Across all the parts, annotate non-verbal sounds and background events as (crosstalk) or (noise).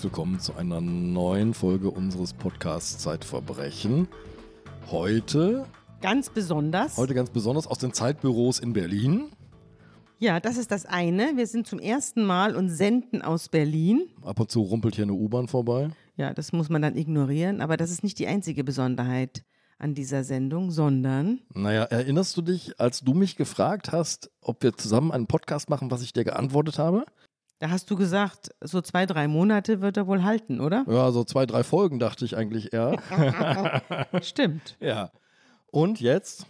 Herzlich willkommen zu einer neuen Folge unseres Podcasts Zeitverbrechen. Heute, Ganz besonders. heute ganz besonders aus den Zeitbüros in Berlin. Ja, das ist das eine. Wir sind zum ersten Mal und senden aus Berlin. Ab und zu rumpelt hier eine U-Bahn vorbei. Ja, das muss man dann ignorieren, aber das ist nicht die einzige Besonderheit an dieser Sendung, sondern Naja, erinnerst du dich, als du mich gefragt hast, ob wir zusammen einen Podcast machen, was ich dir geantwortet habe? Da hast du gesagt, so zwei, drei Monate wird er wohl halten, oder? Ja, so zwei, drei Folgen dachte ich eigentlich eher. (laughs) Stimmt. ja. Und jetzt?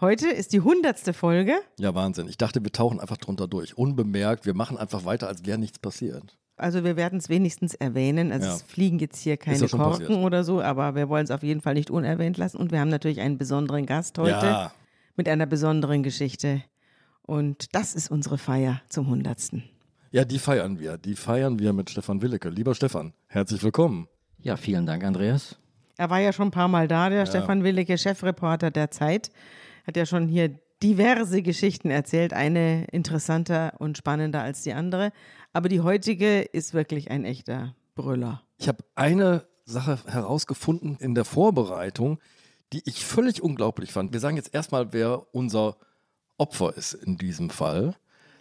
Heute ist die hundertste Folge. Ja, Wahnsinn. Ich dachte, wir tauchen einfach drunter durch. Unbemerkt. Wir machen einfach weiter, als wäre nichts passiert. Also wir werden es wenigstens erwähnen. Also Ja. es fliegen jetzt hier keine Korken passiert. oder so, aber wir wollen es auf jeden Fall nicht unerwähnt lassen. Und wir haben natürlich einen besonderen Gast heute Ja. mit einer besonderen Geschichte. Und das ist unsere Feier zum hundertsten. Ja, die feiern wir. Die feiern wir mit Stefan Willecke. Lieber Stefan, herzlich willkommen. Ja, vielen Dank, Andreas. Er war ja schon ein paar Mal da, der Stefan Willicke, Chefreporter der Zeit. Hat ja schon hier diverse Geschichten erzählt, eine interessanter und spannender als die andere. Aber die heutige ist wirklich ein echter Brüller. Ich habe eine Sache herausgefunden in der Vorbereitung, die ich völlig unglaublich fand. Wir sagen jetzt erstmal, wer unser Opfer ist in diesem Fall.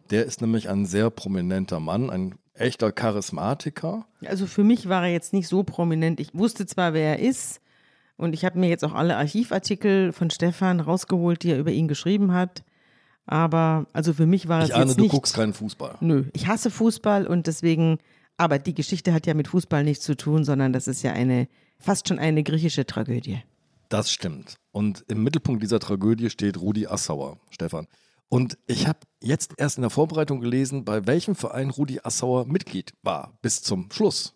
Der ist nämlich ein sehr prominenter Mann, ein echter Charismatiker. Also für mich war er jetzt nicht so prominent. Ich wusste zwar, wer er ist. Und ich habe mir jetzt auch alle Archivartikel von Stefan rausgeholt, die er über ihn geschrieben hat. Aber also für mich war es Ich ahne, jetzt du nicht guckst keinen Fußball. Nö, ich hasse Fußball und deswegen, aber die Geschichte hat ja mit Fußball nichts zu tun, sondern das ist ja eine, fast schon eine griechische Tragödie. Das stimmt. Und im Mittelpunkt dieser Tragödie steht Rudi Assauer, Stefan. Und ich habe jetzt erst in der Vorbereitung gelesen, bei welchem Verein Rudi Assauer Mitglied war, bis zum Schluss.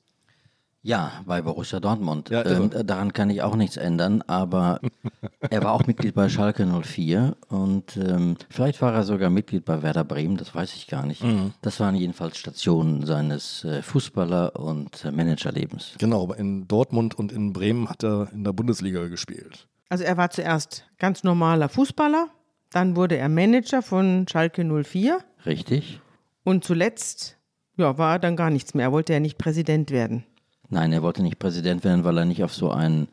Ja, bei Borussia Dortmund. Ja, ähm, daran kann ich auch nichts ändern, aber (laughs) er war auch Mitglied bei Schalke 04 und ähm, vielleicht war er sogar Mitglied bei Werder Bremen, das weiß ich gar nicht. Mhm. Das waren jedenfalls Stationen seines äh, Fußballer- und äh, Managerlebens. Genau, aber in Dortmund und in Bremen hat er in der Bundesliga gespielt. Also er war zuerst ganz normaler Fußballer, dann wurde er Manager von Schalke 04 Richtig? und zuletzt ja, war er dann gar nichts mehr. Er wollte ja nicht Präsident werden. Nein, er wollte nicht Präsident werden, weil er nicht auf so einen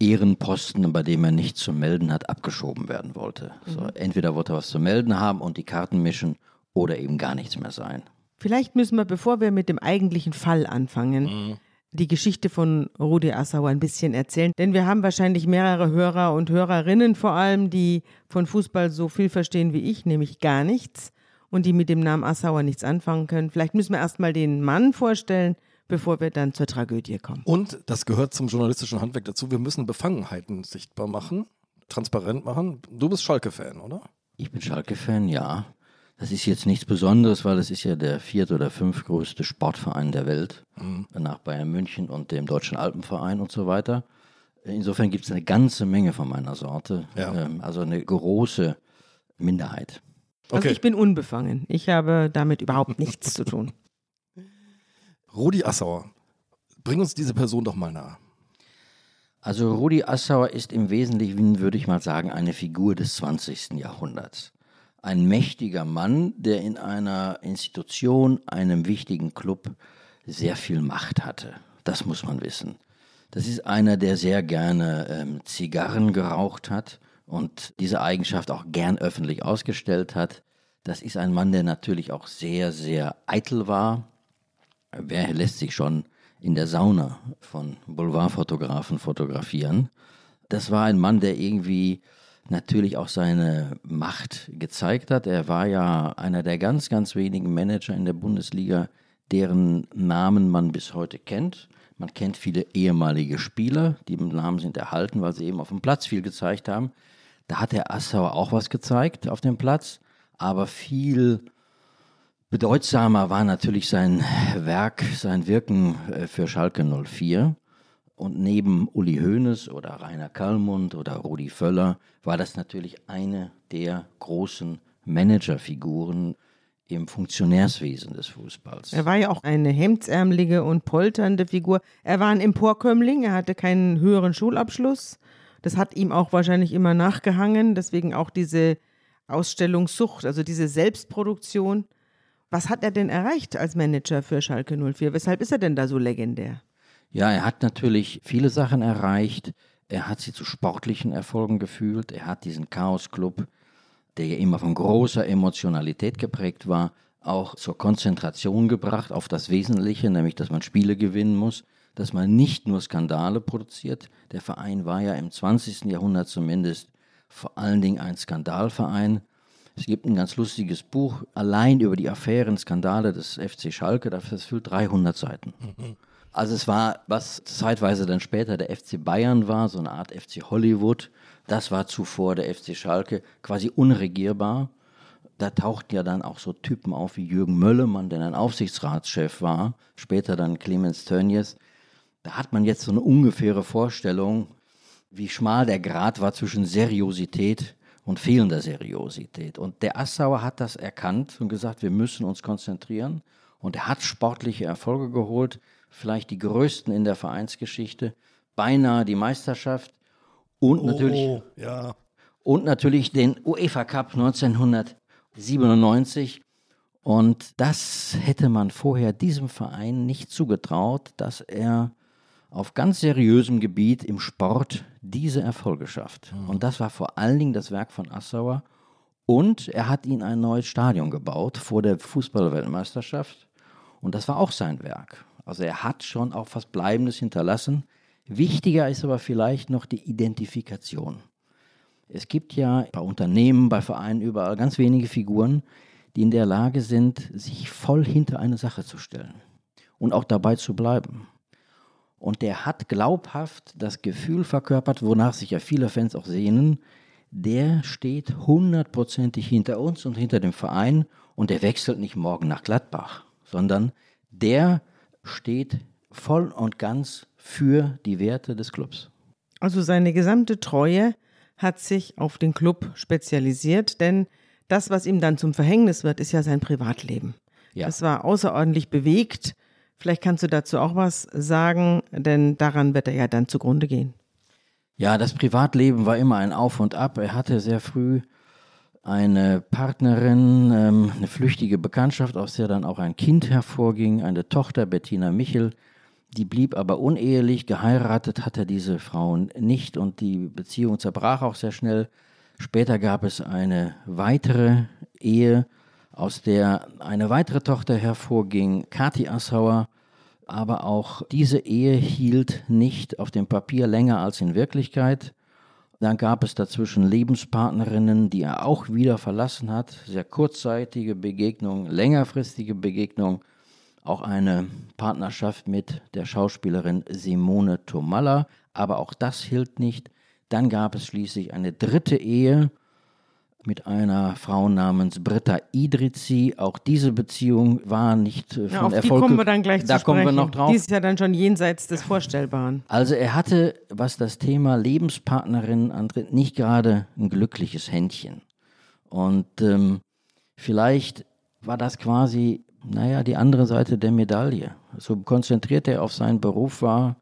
Ehrenposten, bei dem er nichts zu melden hat, abgeschoben werden wollte. So, entweder wollte er was zu melden haben und die Karten mischen oder eben gar nichts mehr sein. Vielleicht müssen wir, bevor wir mit dem eigentlichen Fall anfangen, die Geschichte von Rudi Assauer ein bisschen erzählen. Denn wir haben wahrscheinlich mehrere Hörer und Hörerinnen vor allem, die von Fußball so viel verstehen wie ich, nämlich gar nichts und die mit dem Namen Assauer nichts anfangen können. Vielleicht müssen wir erstmal den Mann vorstellen, bevor wir dann zur Tragödie kommen. Und das gehört zum journalistischen Handwerk dazu. Wir müssen Befangenheiten sichtbar machen, transparent machen. Du bist Schalke-Fan, oder? Ich bin Schalke-Fan, ja. Das ist jetzt nichts Besonderes, weil es ist ja der vierte oder fünftgrößte Sportverein der Welt, nach Bayern München und dem Deutschen Alpenverein und so weiter. Insofern gibt es eine ganze Menge von meiner Sorte, Ja. ähm, also eine große Minderheit. Also Okay. ich bin unbefangen. Ich habe damit überhaupt nichts zu tun. (laughs) Rudi Assauer, bring uns diese Person doch mal nahe. Also Rudi Assauer ist im Wesentlichen, würde ich mal sagen, eine Figur des 20. Jahrhunderts. Ein mächtiger Mann, der in einer Institution, einem wichtigen Club, sehr viel Macht hatte. Das muss man wissen. Das ist einer, der sehr gerne ähm, Zigarren geraucht hat und diese Eigenschaft auch gern öffentlich ausgestellt hat. Das ist ein Mann, der natürlich auch sehr, sehr eitel war. Wer lässt sich schon in der Sauna von Boulevardfotografen fotografieren? Das war ein Mann, der irgendwie natürlich auch seine Macht gezeigt hat. Er war ja einer der ganz, ganz wenigen Manager in der Bundesliga, deren Namen man bis heute kennt. Man kennt viele ehemalige Spieler, die Namen sind erhalten, weil sie eben auf dem Platz viel gezeigt haben. Da hat der Assauer auch was gezeigt auf dem Platz, aber viel Bedeutsamer war natürlich sein Werk, sein Wirken äh, für Schalke 04. Und neben Uli Hoeneß oder Rainer Kallmund oder Rudi Völler war das natürlich eine der großen Managerfiguren im Funktionärswesen des Fußballs. Er war ja auch eine hemdsärmelige und polternde Figur. Er war ein Emporkömmling, er hatte keinen höheren Schulabschluss. Das hat ihm auch wahrscheinlich immer nachgehangen, deswegen auch diese Ausstellungssucht, also diese Selbstproduktion. Was hat er denn erreicht als Manager für Schalke 04? Weshalb ist er denn da so legendär? Ja, er hat natürlich viele Sachen erreicht. Er hat sie zu sportlichen Erfolgen geführt. Er hat diesen Chaos-Club, der ja immer von großer Emotionalität geprägt war, auch zur Konzentration gebracht auf das Wesentliche, nämlich dass man Spiele gewinnen muss, dass man nicht nur Skandale produziert. Der Verein war ja im 20. Jahrhundert zumindest vor allen Dingen ein Skandalverein. Es gibt ein ganz lustiges Buch allein über die Affären, Skandale des FC Schalke, das füllt 300 Seiten. Also es war, was zeitweise dann später der FC Bayern war, so eine Art FC Hollywood, das war zuvor der FC Schalke, quasi unregierbar. Da tauchten ja dann auch so Typen auf wie Jürgen Möllemann, der ein Aufsichtsratschef war, später dann Clemens Tönnies. Da hat man jetzt so eine ungefähre Vorstellung, wie schmal der Grad war zwischen Seriosität und fehlender Seriosität. Und der Assauer hat das erkannt und gesagt, wir müssen uns konzentrieren. Und er hat sportliche Erfolge geholt, vielleicht die größten in der Vereinsgeschichte, beinahe die Meisterschaft und oh, natürlich, ja. und natürlich den UEFA Cup 1997. Und das hätte man vorher diesem Verein nicht zugetraut, dass er auf ganz seriösem Gebiet im Sport diese Erfolge schafft. Mhm. Und das war vor allen Dingen das Werk von Assauer. Und er hat ihnen ein neues Stadion gebaut vor der Fußballweltmeisterschaft. Und das war auch sein Werk. Also er hat schon auch was Bleibendes hinterlassen. Wichtiger ist aber vielleicht noch die Identifikation. Es gibt ja bei Unternehmen, bei Vereinen überall ganz wenige Figuren, die in der Lage sind, sich voll hinter eine Sache zu stellen und auch dabei zu bleiben. Und der hat glaubhaft das Gefühl verkörpert, wonach sich ja viele Fans auch sehnen, der steht hundertprozentig hinter uns und hinter dem Verein und der wechselt nicht morgen nach Gladbach, sondern der steht voll und ganz für die Werte des Clubs. Also seine gesamte Treue hat sich auf den Club spezialisiert, denn das, was ihm dann zum Verhängnis wird, ist ja sein Privatleben. Ja. Das war außerordentlich bewegt Vielleicht kannst du dazu auch was sagen, denn daran wird er ja dann zugrunde gehen. Ja, das Privatleben war immer ein Auf und Ab. Er hatte sehr früh eine Partnerin, ähm, eine flüchtige Bekanntschaft, aus der dann auch ein Kind hervorging, eine Tochter, Bettina Michel. Die blieb aber unehelich, geheiratet hat er diese Frau nicht und die Beziehung zerbrach auch sehr schnell. Später gab es eine weitere Ehe aus der eine weitere Tochter hervorging, Kathi Assauer. Aber auch diese Ehe hielt nicht auf dem Papier länger als in Wirklichkeit. Dann gab es dazwischen Lebenspartnerinnen, die er auch wieder verlassen hat. Sehr kurzzeitige Begegnung, längerfristige Begegnung. Auch eine Partnerschaft mit der Schauspielerin Simone Tomalla. Aber auch das hielt nicht. Dann gab es schließlich eine dritte Ehe mit einer Frau namens Britta Idrizi. Auch diese Beziehung war nicht äh, von ja, auf Erfolg. Die kommen wir dann gleich da zu kommen wir noch drauf. Die ist ja dann schon jenseits des Vorstellbaren. Also er hatte, was das Thema Lebenspartnerin antritt, nicht gerade ein glückliches Händchen. Und ähm, vielleicht war das quasi, naja, die andere Seite der Medaille. So konzentriert er auf seinen Beruf war,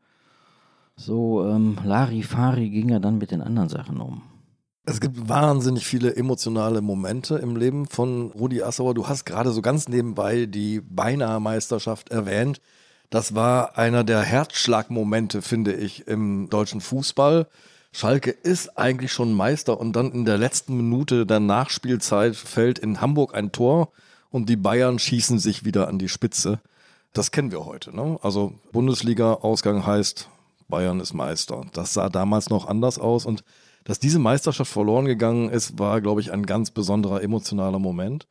so ähm, Larifari ging er dann mit den anderen Sachen um. Es gibt wahnsinnig viele emotionale Momente im Leben von Rudi Assauer. Du hast gerade so ganz nebenbei die beinahe Meisterschaft erwähnt. Das war einer der Herzschlagmomente, finde ich, im deutschen Fußball. Schalke ist eigentlich schon Meister und dann in der letzten Minute der Nachspielzeit fällt in Hamburg ein Tor und die Bayern schießen sich wieder an die Spitze. Das kennen wir heute. Ne? Also Bundesliga-Ausgang heißt, Bayern ist Meister. Das sah damals noch anders aus und dass diese Meisterschaft verloren gegangen ist, war, glaube ich, ein ganz besonderer emotionaler Moment.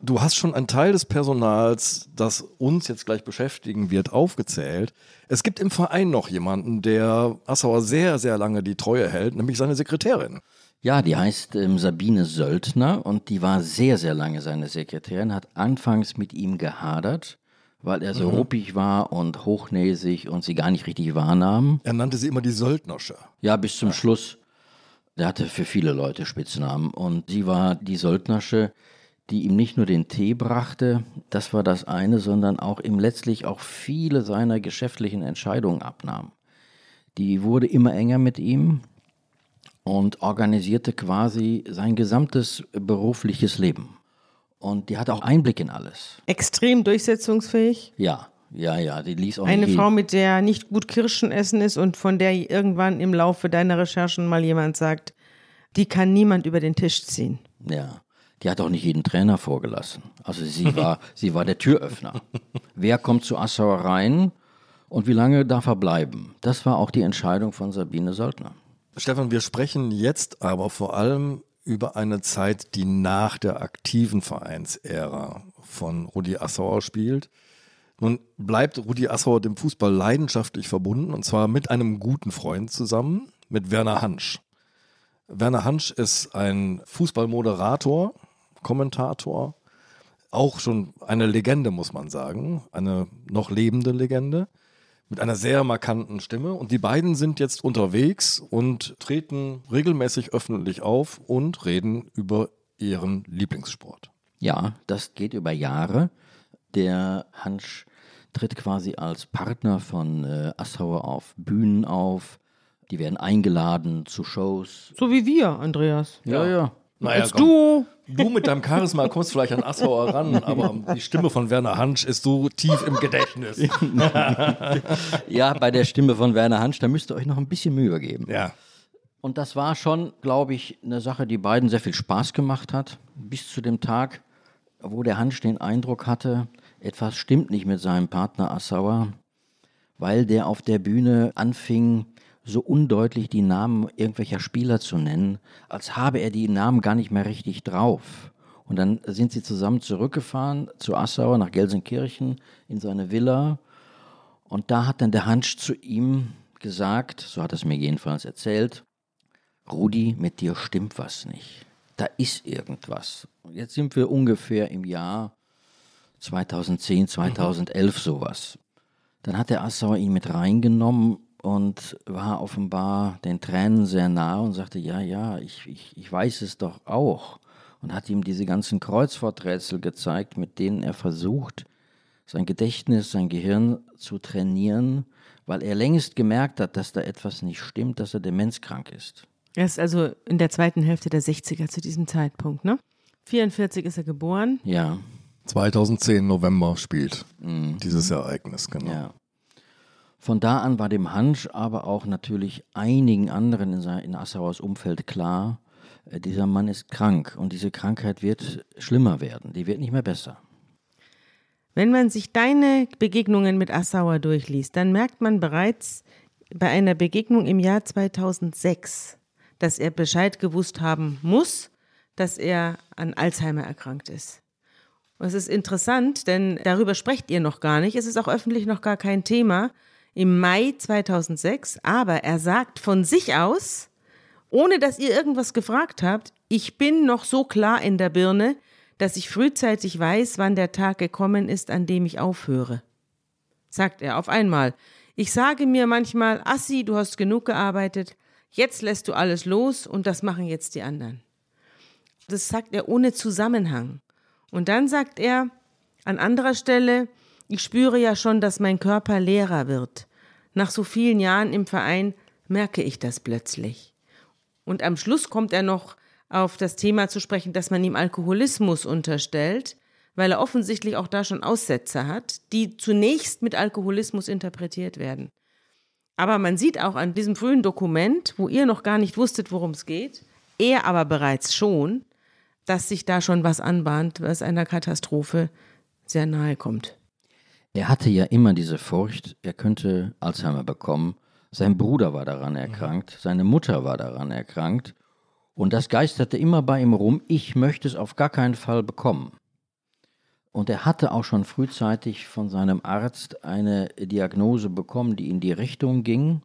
Du hast schon einen Teil des Personals, das uns jetzt gleich beschäftigen wird, aufgezählt. Es gibt im Verein noch jemanden, der Assauer sehr, sehr lange die Treue hält, nämlich seine Sekretärin. Ja, die heißt ähm, Sabine Söldner und die war sehr, sehr lange seine Sekretärin, hat anfangs mit ihm gehadert, weil er so mhm. ruppig war und hochnäsig und sie gar nicht richtig wahrnahm. Er nannte sie immer die Söldnersche. Ja, bis zum ja. Schluss. Der hatte für viele Leute Spitznamen und sie war die Söldnersche, die ihm nicht nur den Tee brachte, das war das eine, sondern auch ihm letztlich auch viele seiner geschäftlichen Entscheidungen abnahm. Die wurde immer enger mit ihm und organisierte quasi sein gesamtes berufliches Leben. Und die hatte auch Einblick in alles. Extrem durchsetzungsfähig. Ja, ja, ja, die ließ auch Eine nicht Frau, mit der nicht gut Kirschen essen ist und von der irgendwann im Laufe deiner Recherchen mal jemand sagt, die kann niemand über den Tisch ziehen. Ja, die hat auch nicht jeden Trainer vorgelassen. Also sie war, (laughs) sie war der Türöffner. Wer kommt zu Assauer rein und wie lange darf er bleiben? Das war auch die Entscheidung von Sabine Soldner. Stefan, wir sprechen jetzt aber vor allem über eine Zeit, die nach der aktiven Vereinsära von Rudi Assauer spielt. Nun bleibt Rudi Assauer dem Fußball leidenschaftlich verbunden und zwar mit einem guten Freund zusammen, mit Werner Hansch. Werner Hansch ist ein Fußballmoderator, Kommentator, auch schon eine Legende, muss man sagen, eine noch lebende Legende mit einer sehr markanten Stimme. Und die beiden sind jetzt unterwegs und treten regelmäßig öffentlich auf und reden über ihren Lieblingssport. Ja, das geht über Jahre. Der Hansch tritt quasi als Partner von äh, Assauer auf Bühnen auf. Die werden eingeladen zu Shows. So wie wir, Andreas. Ja, ja. Naja, Als komm. du. Du mit deinem Charisma kommst vielleicht an Assauer ran, (laughs) aber die Stimme von Werner Hansch ist so tief im Gedächtnis. (laughs) Ja, bei der Stimme von Werner Hansch, da müsst ihr euch noch ein bisschen Mühe geben. Ja. Und das war schon, glaube ich, eine Sache, die beiden sehr viel Spaß gemacht hat, bis zu dem Tag, wo der Hansch den Eindruck hatte, etwas stimmt nicht mit seinem Partner Assauer, weil der auf der Bühne anfing, so undeutlich die Namen irgendwelcher Spieler zu nennen, als habe er die Namen gar nicht mehr richtig drauf. Und dann sind sie zusammen zurückgefahren zu Assauer nach Gelsenkirchen in seine Villa. Und da hat dann der Hansch zu ihm gesagt, so hat er es mir jedenfalls erzählt, Rudi, mit dir stimmt was nicht. Da ist irgendwas. Und Jetzt sind wir ungefähr im Jahr 2010, 2011 sowas. Dann hat der Assauer ihn mit reingenommen und war offenbar den Tränen sehr nah und sagte, ja, ja, ich, ich, ich weiß es doch auch. Und hat ihm diese ganzen Kreuzworträtsel gezeigt, mit denen er versucht, sein Gedächtnis, sein Gehirn zu trainieren, weil er längst gemerkt hat, dass da etwas nicht stimmt, dass er demenzkrank ist. Er ist also in der zweiten Hälfte der 60er zu diesem Zeitpunkt, ne? 44 ist er geboren. Ja, 2010 November spielt dieses Ereignis, genau. ja. Von da an war dem Hansch, aber auch natürlich einigen anderen in, sein, in Assauers Umfeld klar, äh, dieser Mann ist krank und diese Krankheit wird schlimmer werden, die wird nicht mehr besser. Wenn man sich deine Begegnungen mit Assauer durchliest, dann merkt man bereits bei einer Begegnung im Jahr 2006, dass er Bescheid gewusst haben muss, dass er an Alzheimer erkrankt ist. Und es ist interessant, denn darüber sprecht ihr noch gar nicht. Es ist auch öffentlich noch gar kein Thema. Im Mai 2006, aber er sagt von sich aus, ohne dass ihr irgendwas gefragt habt, ich bin noch so klar in der Birne, dass ich frühzeitig weiß, wann der Tag gekommen ist, an dem ich aufhöre. Sagt er auf einmal. Ich sage mir manchmal, Assi, du hast genug gearbeitet, jetzt lässt du alles los und das machen jetzt die anderen. Das sagt er ohne Zusammenhang. Und dann sagt er an anderer Stelle, ich spüre ja schon, dass mein Körper leerer wird. Nach so vielen Jahren im Verein merke ich das plötzlich. Und am Schluss kommt er noch auf das Thema zu sprechen, dass man ihm Alkoholismus unterstellt, weil er offensichtlich auch da schon Aussetzer hat, die zunächst mit Alkoholismus interpretiert werden. Aber man sieht auch an diesem frühen Dokument, wo ihr noch gar nicht wusstet, worum es geht, er aber bereits schon, dass sich da schon was anbahnt, was einer Katastrophe sehr nahe kommt. Er hatte ja immer diese Furcht, er könnte Alzheimer bekommen. Sein Bruder war daran erkrankt, seine Mutter war daran erkrankt. Und das geisterte immer bei ihm rum, ich möchte es auf gar keinen Fall bekommen. Und er hatte auch schon frühzeitig von seinem Arzt eine Diagnose bekommen, die in die Richtung ging.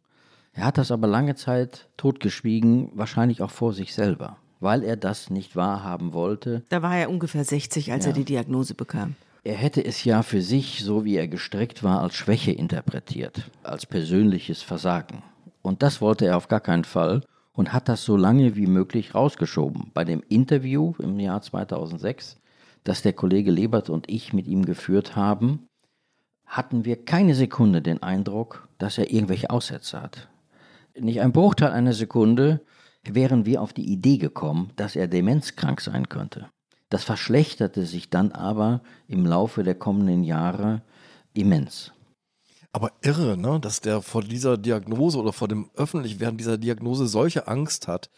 Er hat das aber lange Zeit totgeschwiegen, wahrscheinlich auch vor sich selber, weil er das nicht wahrhaben wollte. Da war er ungefähr 60, als er die Diagnose bekam. Er hätte es ja für sich, so wie er gestrickt war, als Schwäche interpretiert, als persönliches Versagen. Und das wollte er auf gar keinen Fall und hat das so lange wie möglich rausgeschoben. Bei dem Interview im Jahr 2006, das der Kollege Lebert und ich mit ihm geführt haben, hatten wir keine Sekunde den Eindruck, dass er irgendwelche Aussätze hat. Nicht ein Bruchteil einer Sekunde wären wir auf die Idee gekommen, dass er demenzkrank sein könnte. Das verschlechterte sich dann aber im Laufe der kommenden Jahre immens. Aber irre, ne? dass der vor dieser Diagnose oder vor dem Öffentlichwerden dieser Diagnose solche Angst hat,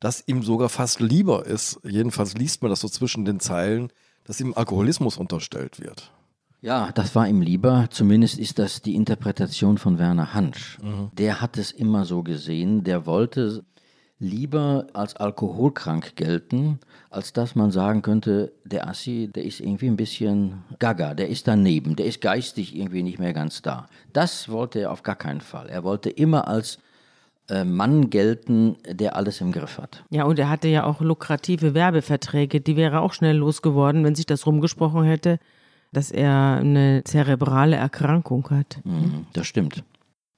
dass ihm sogar fast lieber ist, jedenfalls liest man das so zwischen den Zeilen, dass ihm Alkoholismus unterstellt wird. Ja, das war ihm lieber. Zumindest ist das die Interpretation von Werner Hansch. Mhm. Der hat es immer so gesehen. Der wollte lieber als alkoholkrank gelten, als dass man sagen könnte, der Assi, der ist irgendwie ein bisschen gaga, der ist daneben, der ist geistig irgendwie nicht mehr ganz da. Das wollte er auf gar keinen Fall. Er wollte immer als äh, Mann gelten, der alles im Griff hat. Ja, und er hatte ja auch lukrative Werbeverträge, die wäre auch schnell losgeworden, wenn sich das rumgesprochen hätte dass er eine zerebrale Erkrankung hat. Mhm, das stimmt.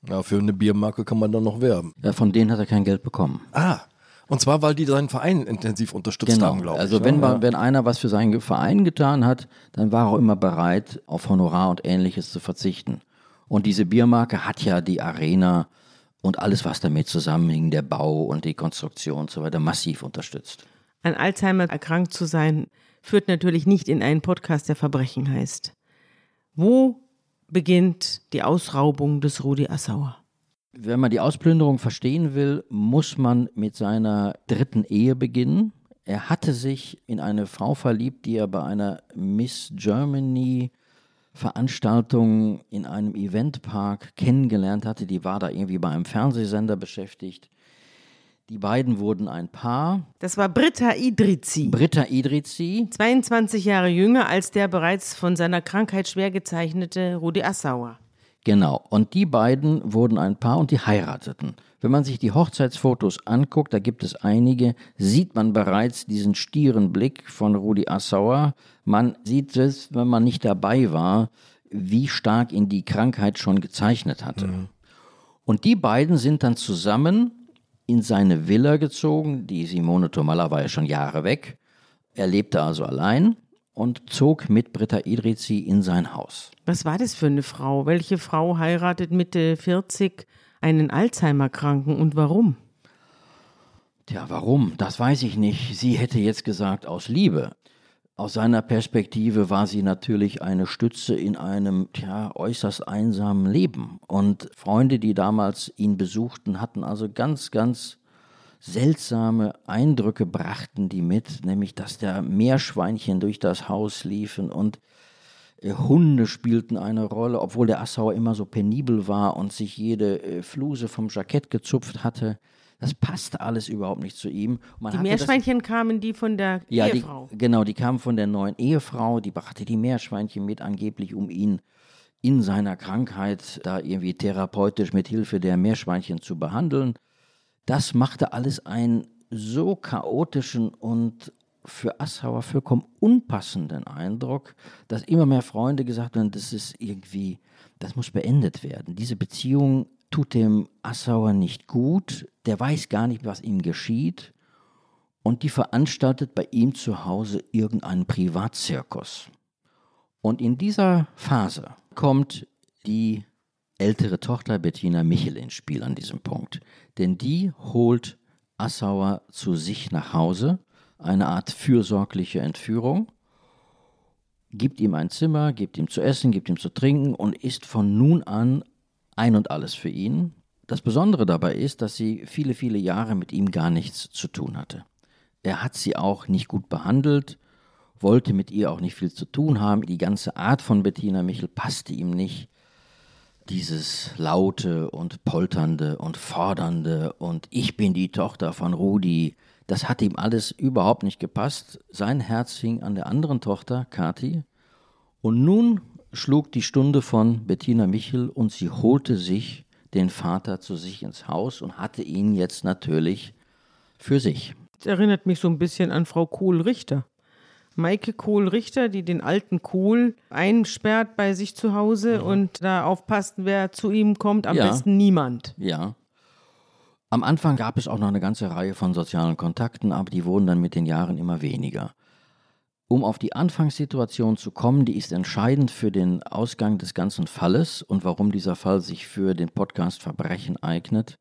Ja, für eine Biermarke kann man dann noch werben. Ja, von denen hat er kein Geld bekommen. Ah, und zwar, weil die seinen Verein intensiv unterstützt genau. haben, glaube also ich. Also wenn, ne? ja. wenn einer was für seinen Verein getan hat, dann war er auch immer bereit, auf Honorar und ähnliches zu verzichten. Und diese Biermarke hat ja die Arena und alles, was damit zusammenhing, der Bau und die Konstruktion und so weiter, massiv unterstützt. An Alzheimer erkrankt zu sein, führt natürlich nicht in einen Podcast, der Verbrechen heißt. Wo beginnt die Ausraubung des Rudi Assauer? Wenn man die Ausplünderung verstehen will, muss man mit seiner dritten Ehe beginnen. Er hatte sich in eine Frau verliebt, die er bei einer Miss Germany Veranstaltung in einem Eventpark kennengelernt hatte. Die war da irgendwie bei einem Fernsehsender beschäftigt. Die beiden wurden ein Paar. Das war Britta Idrizi. Britta Idrizi. 22 Jahre jünger als der bereits von seiner Krankheit schwer gezeichnete Rudi Assauer. Genau. Und die beiden wurden ein Paar und die heirateten. Wenn man sich die Hochzeitsfotos anguckt, da gibt es einige, sieht man bereits diesen stieren Blick von Rudi Assauer. Man sieht es, wenn man nicht dabei war, wie stark ihn die Krankheit schon gezeichnet hatte. Mhm. Und die beiden sind dann zusammen in seine Villa gezogen. Die Simone Tomalla war ja schon Jahre weg. Er lebte also allein und zog mit Britta Idrizi in sein Haus. Was war das für eine Frau? Welche Frau heiratet Mitte 40 einen Alzheimer-Kranken und warum? Tja, warum? Das weiß ich nicht. Sie hätte jetzt gesagt aus Liebe. Aus seiner Perspektive war sie natürlich eine Stütze in einem tja, äußerst einsamen Leben. Und Freunde, die damals ihn besuchten, hatten also ganz, ganz seltsame Eindrücke brachten die mit, nämlich dass der Meerschweinchen durch das Haus liefen und äh, Hunde spielten eine Rolle, obwohl der Assauer immer so penibel war und sich jede äh, Fluse vom Jackett gezupft hatte. Das passte alles überhaupt nicht zu ihm. Die Meerschweinchen das, kamen die von der ja, Ehefrau? Die, genau, die kamen von der neuen Ehefrau. Die brachte die Meerschweinchen mit, angeblich um ihn in seiner Krankheit da irgendwie therapeutisch mit Hilfe der Meerschweinchen zu behandeln. Das machte alles einen so chaotischen und für Assauer vollkommen unpassenden Eindruck, dass immer mehr Freunde gesagt haben, das ist irgendwie, das muss beendet werden. Diese Beziehung tut dem Assauer nicht gut, der weiß gar nicht, was ihm geschieht und die veranstaltet bei ihm zu Hause irgendeinen Privatzirkus. Und in dieser Phase kommt die ältere Tochter Bettina Michel ins Spiel an diesem Punkt. Denn die holt Assauer zu sich nach Hause, eine Art fürsorgliche Entführung, gibt ihm ein Zimmer, gibt ihm zu essen, gibt ihm zu trinken und ist von nun an ein und alles für ihn. Das Besondere dabei ist, dass sie viele, viele Jahre mit ihm gar nichts zu tun hatte. Er hat sie auch nicht gut behandelt, wollte mit ihr auch nicht viel zu tun haben. Die ganze Art von Bettina Michel passte ihm nicht. Dieses laute und polternde und fordernde und ich bin die Tochter von Rudi, das hat ihm alles überhaupt nicht gepasst. Sein Herz hing an der anderen Tochter, Kathi. Und nun schlug die Stunde von Bettina Michel und sie holte sich den Vater zu sich ins Haus und hatte ihn jetzt natürlich für sich. Das erinnert mich so ein bisschen an Frau Kohl-Richter. Maike Kohl-Richter, die den alten Kohl einsperrt bei sich zu Hause mhm. und da aufpasst, wer zu ihm kommt, am ja. besten niemand. Ja. Am Anfang gab es auch noch eine ganze Reihe von sozialen Kontakten, aber die wurden dann mit den Jahren immer weniger. Um auf die Anfangssituation zu kommen, die ist entscheidend für den Ausgang des ganzen Falles und warum dieser Fall sich für den Podcast Verbrechen eignet,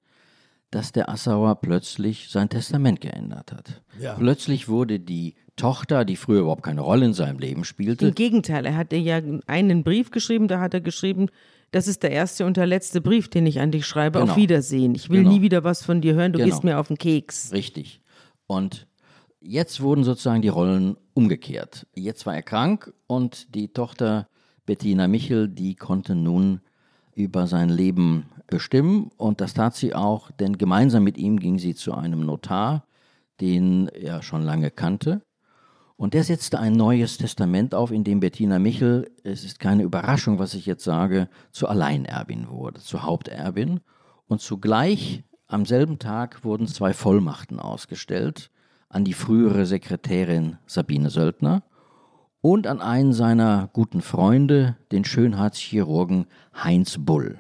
dass der Assauer plötzlich sein Testament geändert hat. Ja. Plötzlich wurde die Tochter, die früher überhaupt keine Rolle in seinem Leben spielte. Im Gegenteil, er hatte ja einen Brief geschrieben, da hat er geschrieben, das ist der erste und der letzte Brief, den ich an dich schreibe. Genau. Auf Wiedersehen. Ich will Genau. nie wieder was von dir hören, du Genau. gehst mir auf den Keks. Richtig. Und jetzt wurden sozusagen die Rollen umgekehrt. Jetzt war er krank und die Tochter Bettina Michel, die konnte nun über sein Leben bestimmen und das tat sie auch, denn gemeinsam mit ihm ging sie zu einem Notar, den er schon lange kannte. Und der setzte ein neues Testament auf, in dem Bettina Michel, es ist keine Überraschung, was ich jetzt sage, zur Alleinerbin wurde, zur Haupterbin. Und zugleich am selben Tag wurden zwei Vollmachten ausgestellt an die frühere Sekretärin Sabine Söldner und an einen seiner guten Freunde, den Schönheitschirurgen Heinz Bull.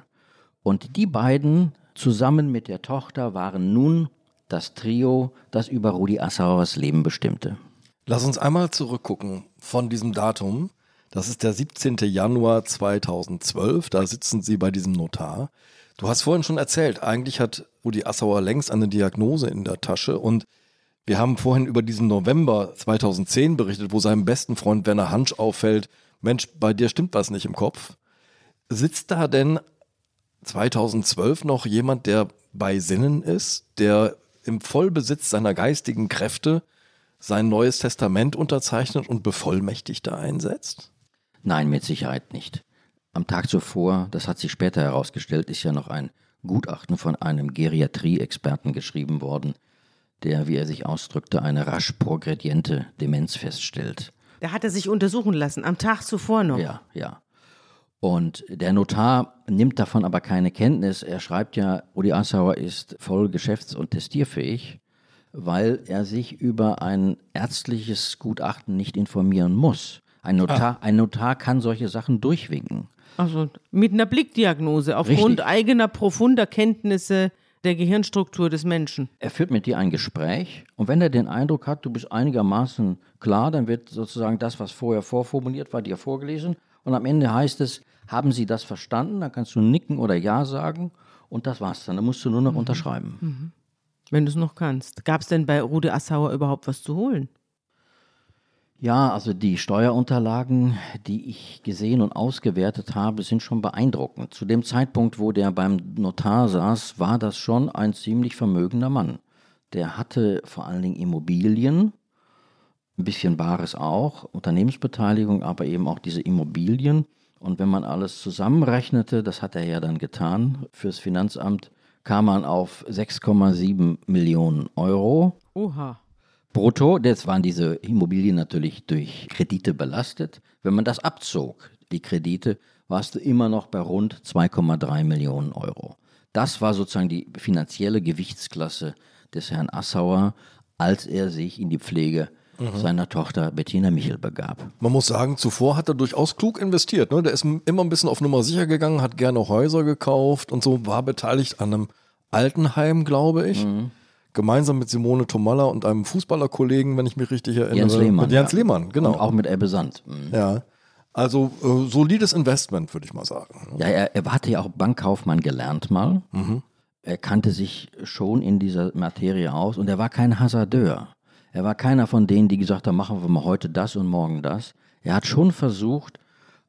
Und die beiden zusammen mit der Tochter waren nun das Trio, das über Rudi Assauers Leben bestimmte. Lass uns einmal zurückgucken von diesem Datum. Das ist der 17. Januar 2012. Da sitzen Sie bei diesem Notar. Du hast vorhin schon erzählt, eigentlich hat Rudi Assauer längst eine Diagnose in der Tasche und wir haben vorhin über diesen November 2010 berichtet, wo seinem besten Freund Werner Hansch auffällt, Mensch, bei dir stimmt was nicht im Kopf. Sitzt da denn 2012 noch jemand, der bei Sinnen ist, der im Vollbesitz seiner geistigen Kräfte sein neues Testament unterzeichnet und Bevollmächtigte einsetzt? Nein, mit Sicherheit nicht. Am Tag zuvor, das hat sich später herausgestellt, ist ja noch ein Gutachten von einem Geriatrie-Experten geschrieben worden, der, wie er sich ausdrückte, eine rasch progrediente Demenz feststellt. Da hat er sich untersuchen lassen, am Tag zuvor noch. Ja, ja. Und der Notar nimmt davon aber keine Kenntnis. Er schreibt ja, Rudi Assauer ist voll geschäfts- und testierfähig, weil er sich über ein ärztliches Gutachten nicht informieren muss. Ein Notar, ein Notar kann solche Sachen durchwinken. Also mit einer Blickdiagnose aufgrund Richtig. eigener profunder Kenntnisse der Gehirnstruktur des Menschen. Er führt mit dir ein Gespräch und wenn er den Eindruck hat, du bist einigermaßen klar, dann wird sozusagen das, was vorher vorformuliert war, dir vorgelesen und am Ende heißt es, haben Sie das verstanden? Dann kannst du nicken oder ja sagen und das war's dann. Dann musst du nur noch unterschreiben. Wenn du es noch kannst. Gab es denn bei Rudi Assauer überhaupt was zu holen? Ja, also die Steuerunterlagen, die ich gesehen und ausgewertet habe, sind schon beeindruckend. Zu dem Zeitpunkt, wo der beim Notar saß, war das schon ein ziemlich vermögender Mann. Der hatte vor allen Dingen Immobilien, ein bisschen Bares auch, Unternehmensbeteiligung, aber eben auch diese Immobilien. Und wenn man alles zusammenrechnete, das hat er ja dann getan fürs Finanzamt, kam man auf 6,7 Millionen Euro Oha. Brutto. Jetzt waren diese Immobilien natürlich durch Kredite belastet. Wenn man das abzog, die Kredite, warst du immer noch bei rund 2,3 Millionen Euro. Das war sozusagen die finanzielle Gewichtsklasse des Herrn Assauer, als er sich in die Pflege seiner Tochter Bettina Michel begab. Man muss sagen, zuvor hat er durchaus klug investiert. Ne? Der ist immer ein bisschen auf Nummer sicher gegangen, hat gerne Häuser gekauft und so, war beteiligt an einem Altenheim, glaube ich. Gemeinsam mit Simone Tomalla und einem Fußballerkollegen, wenn ich mich richtig erinnere. Jens Lehmann. Mit Jens ja. Lehmann, genau. Und auch mit Ebbe Sand. Mhm. ja. Also äh, solides Investment, würde ich mal sagen. Ja, er, er hatte ja auch Bankkaufmann gelernt mal. Er kannte sich schon in dieser Materie aus und er war kein Hasardeur. Er war keiner von denen, die gesagt haben, machen wir mal heute das und morgen das. Er hat schon versucht,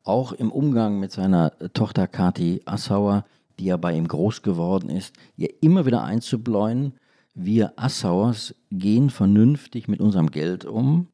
auch im Umgang mit seiner Tochter Kathi Assauer, die ja bei ihm groß geworden ist, ihr immer wieder einzubläuen, wir Assauers gehen vernünftig mit unserem Geld um,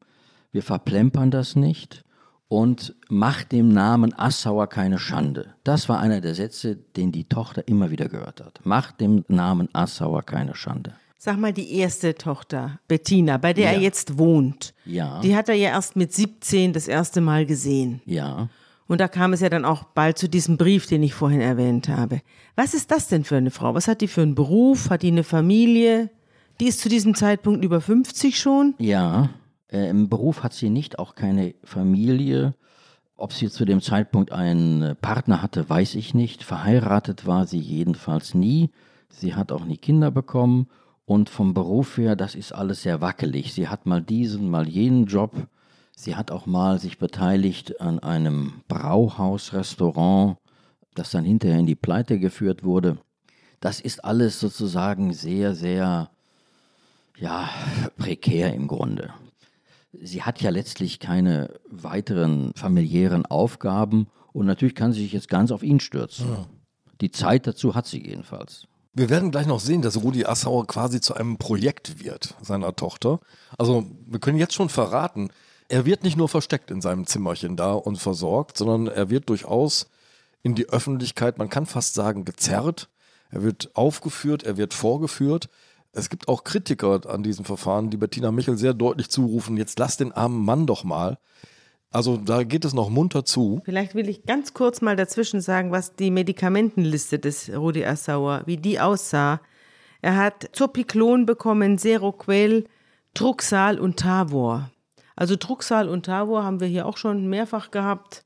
wir verplempern das nicht und macht dem Namen Assauer keine Schande. Das war einer der Sätze, den die Tochter immer wieder gehört hat. Macht dem Namen Assauer keine Schande. Sag mal, die erste Tochter, Bettina, bei der er Ja. jetzt wohnt, Ja. die hat er ja erst mit 17 das erste Mal gesehen. Ja. Und da kam es ja dann auch bald zu diesem Brief, den ich vorhin erwähnt habe. Was ist das denn für eine Frau? Was hat die für einen Beruf? Hat die eine Familie? Die ist zu diesem Zeitpunkt über 50 schon? Ja. Äh, Im Beruf hat sie nicht, auch keine Familie. Ob sie zu dem Zeitpunkt einen Partner hatte, weiß ich nicht. Verheiratet war sie jedenfalls nie. Sie hat auch nie Kinder bekommen. Und vom Beruf her, das ist alles sehr wackelig. Sie hat mal diesen, mal jenen Job. Sie hat auch mal sich beteiligt an einem Brauhausrestaurant, das dann hinterher in die Pleite geführt wurde. Das ist alles sozusagen sehr, sehr, ja, prekär im Grunde. sie hat ja letztlich keine weiteren familiären Aufgaben und natürlich kann sie sich jetzt ganz auf ihn stürzen. Ja. Die Zeit dazu hat sie jedenfalls. Wir werden gleich noch sehen, dass Rudi Assauer quasi zu einem Projekt wird seiner Tochter. Also wir können jetzt schon verraten, er wird nicht nur versteckt in seinem Zimmerchen da und versorgt, sondern er wird durchaus in die Öffentlichkeit, man kann fast sagen, gezerrt. Er wird aufgeführt, er wird vorgeführt. Es gibt auch Kritiker an diesem Verfahren, die Bettina Michel sehr deutlich zurufen, jetzt lass den armen Mann doch mal. Also da geht es noch munter zu. Vielleicht will ich ganz kurz mal dazwischen sagen, was die Medikamentenliste des Rudi Assauer, wie die aussah. Er hat Zopiklon bekommen, Seroquel, Truxal und Tavor. Also Truxal und Tavor haben wir hier auch schon mehrfach gehabt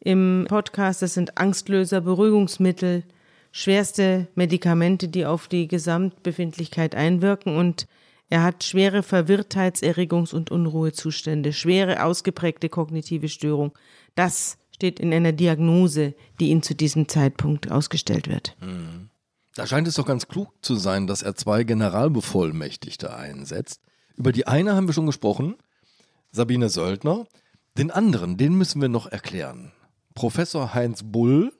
im Podcast. Das sind Angstlöser, Beruhigungsmittel, schwerste Medikamente, die auf die Gesamtbefindlichkeit einwirken und er hat schwere Verwirrtheits-, Erregungs- und Unruhezustände, schwere ausgeprägte kognitive Störung. Das steht in einer Diagnose, die ihm zu diesem Zeitpunkt ausgestellt wird. Da scheint es doch ganz klug zu sein, dass er zwei Generalbevollmächtigte einsetzt. Über die eine haben wir schon gesprochen, Sabine Söldner. Den anderen, den müssen wir noch erklären. Professor Heinz Bull,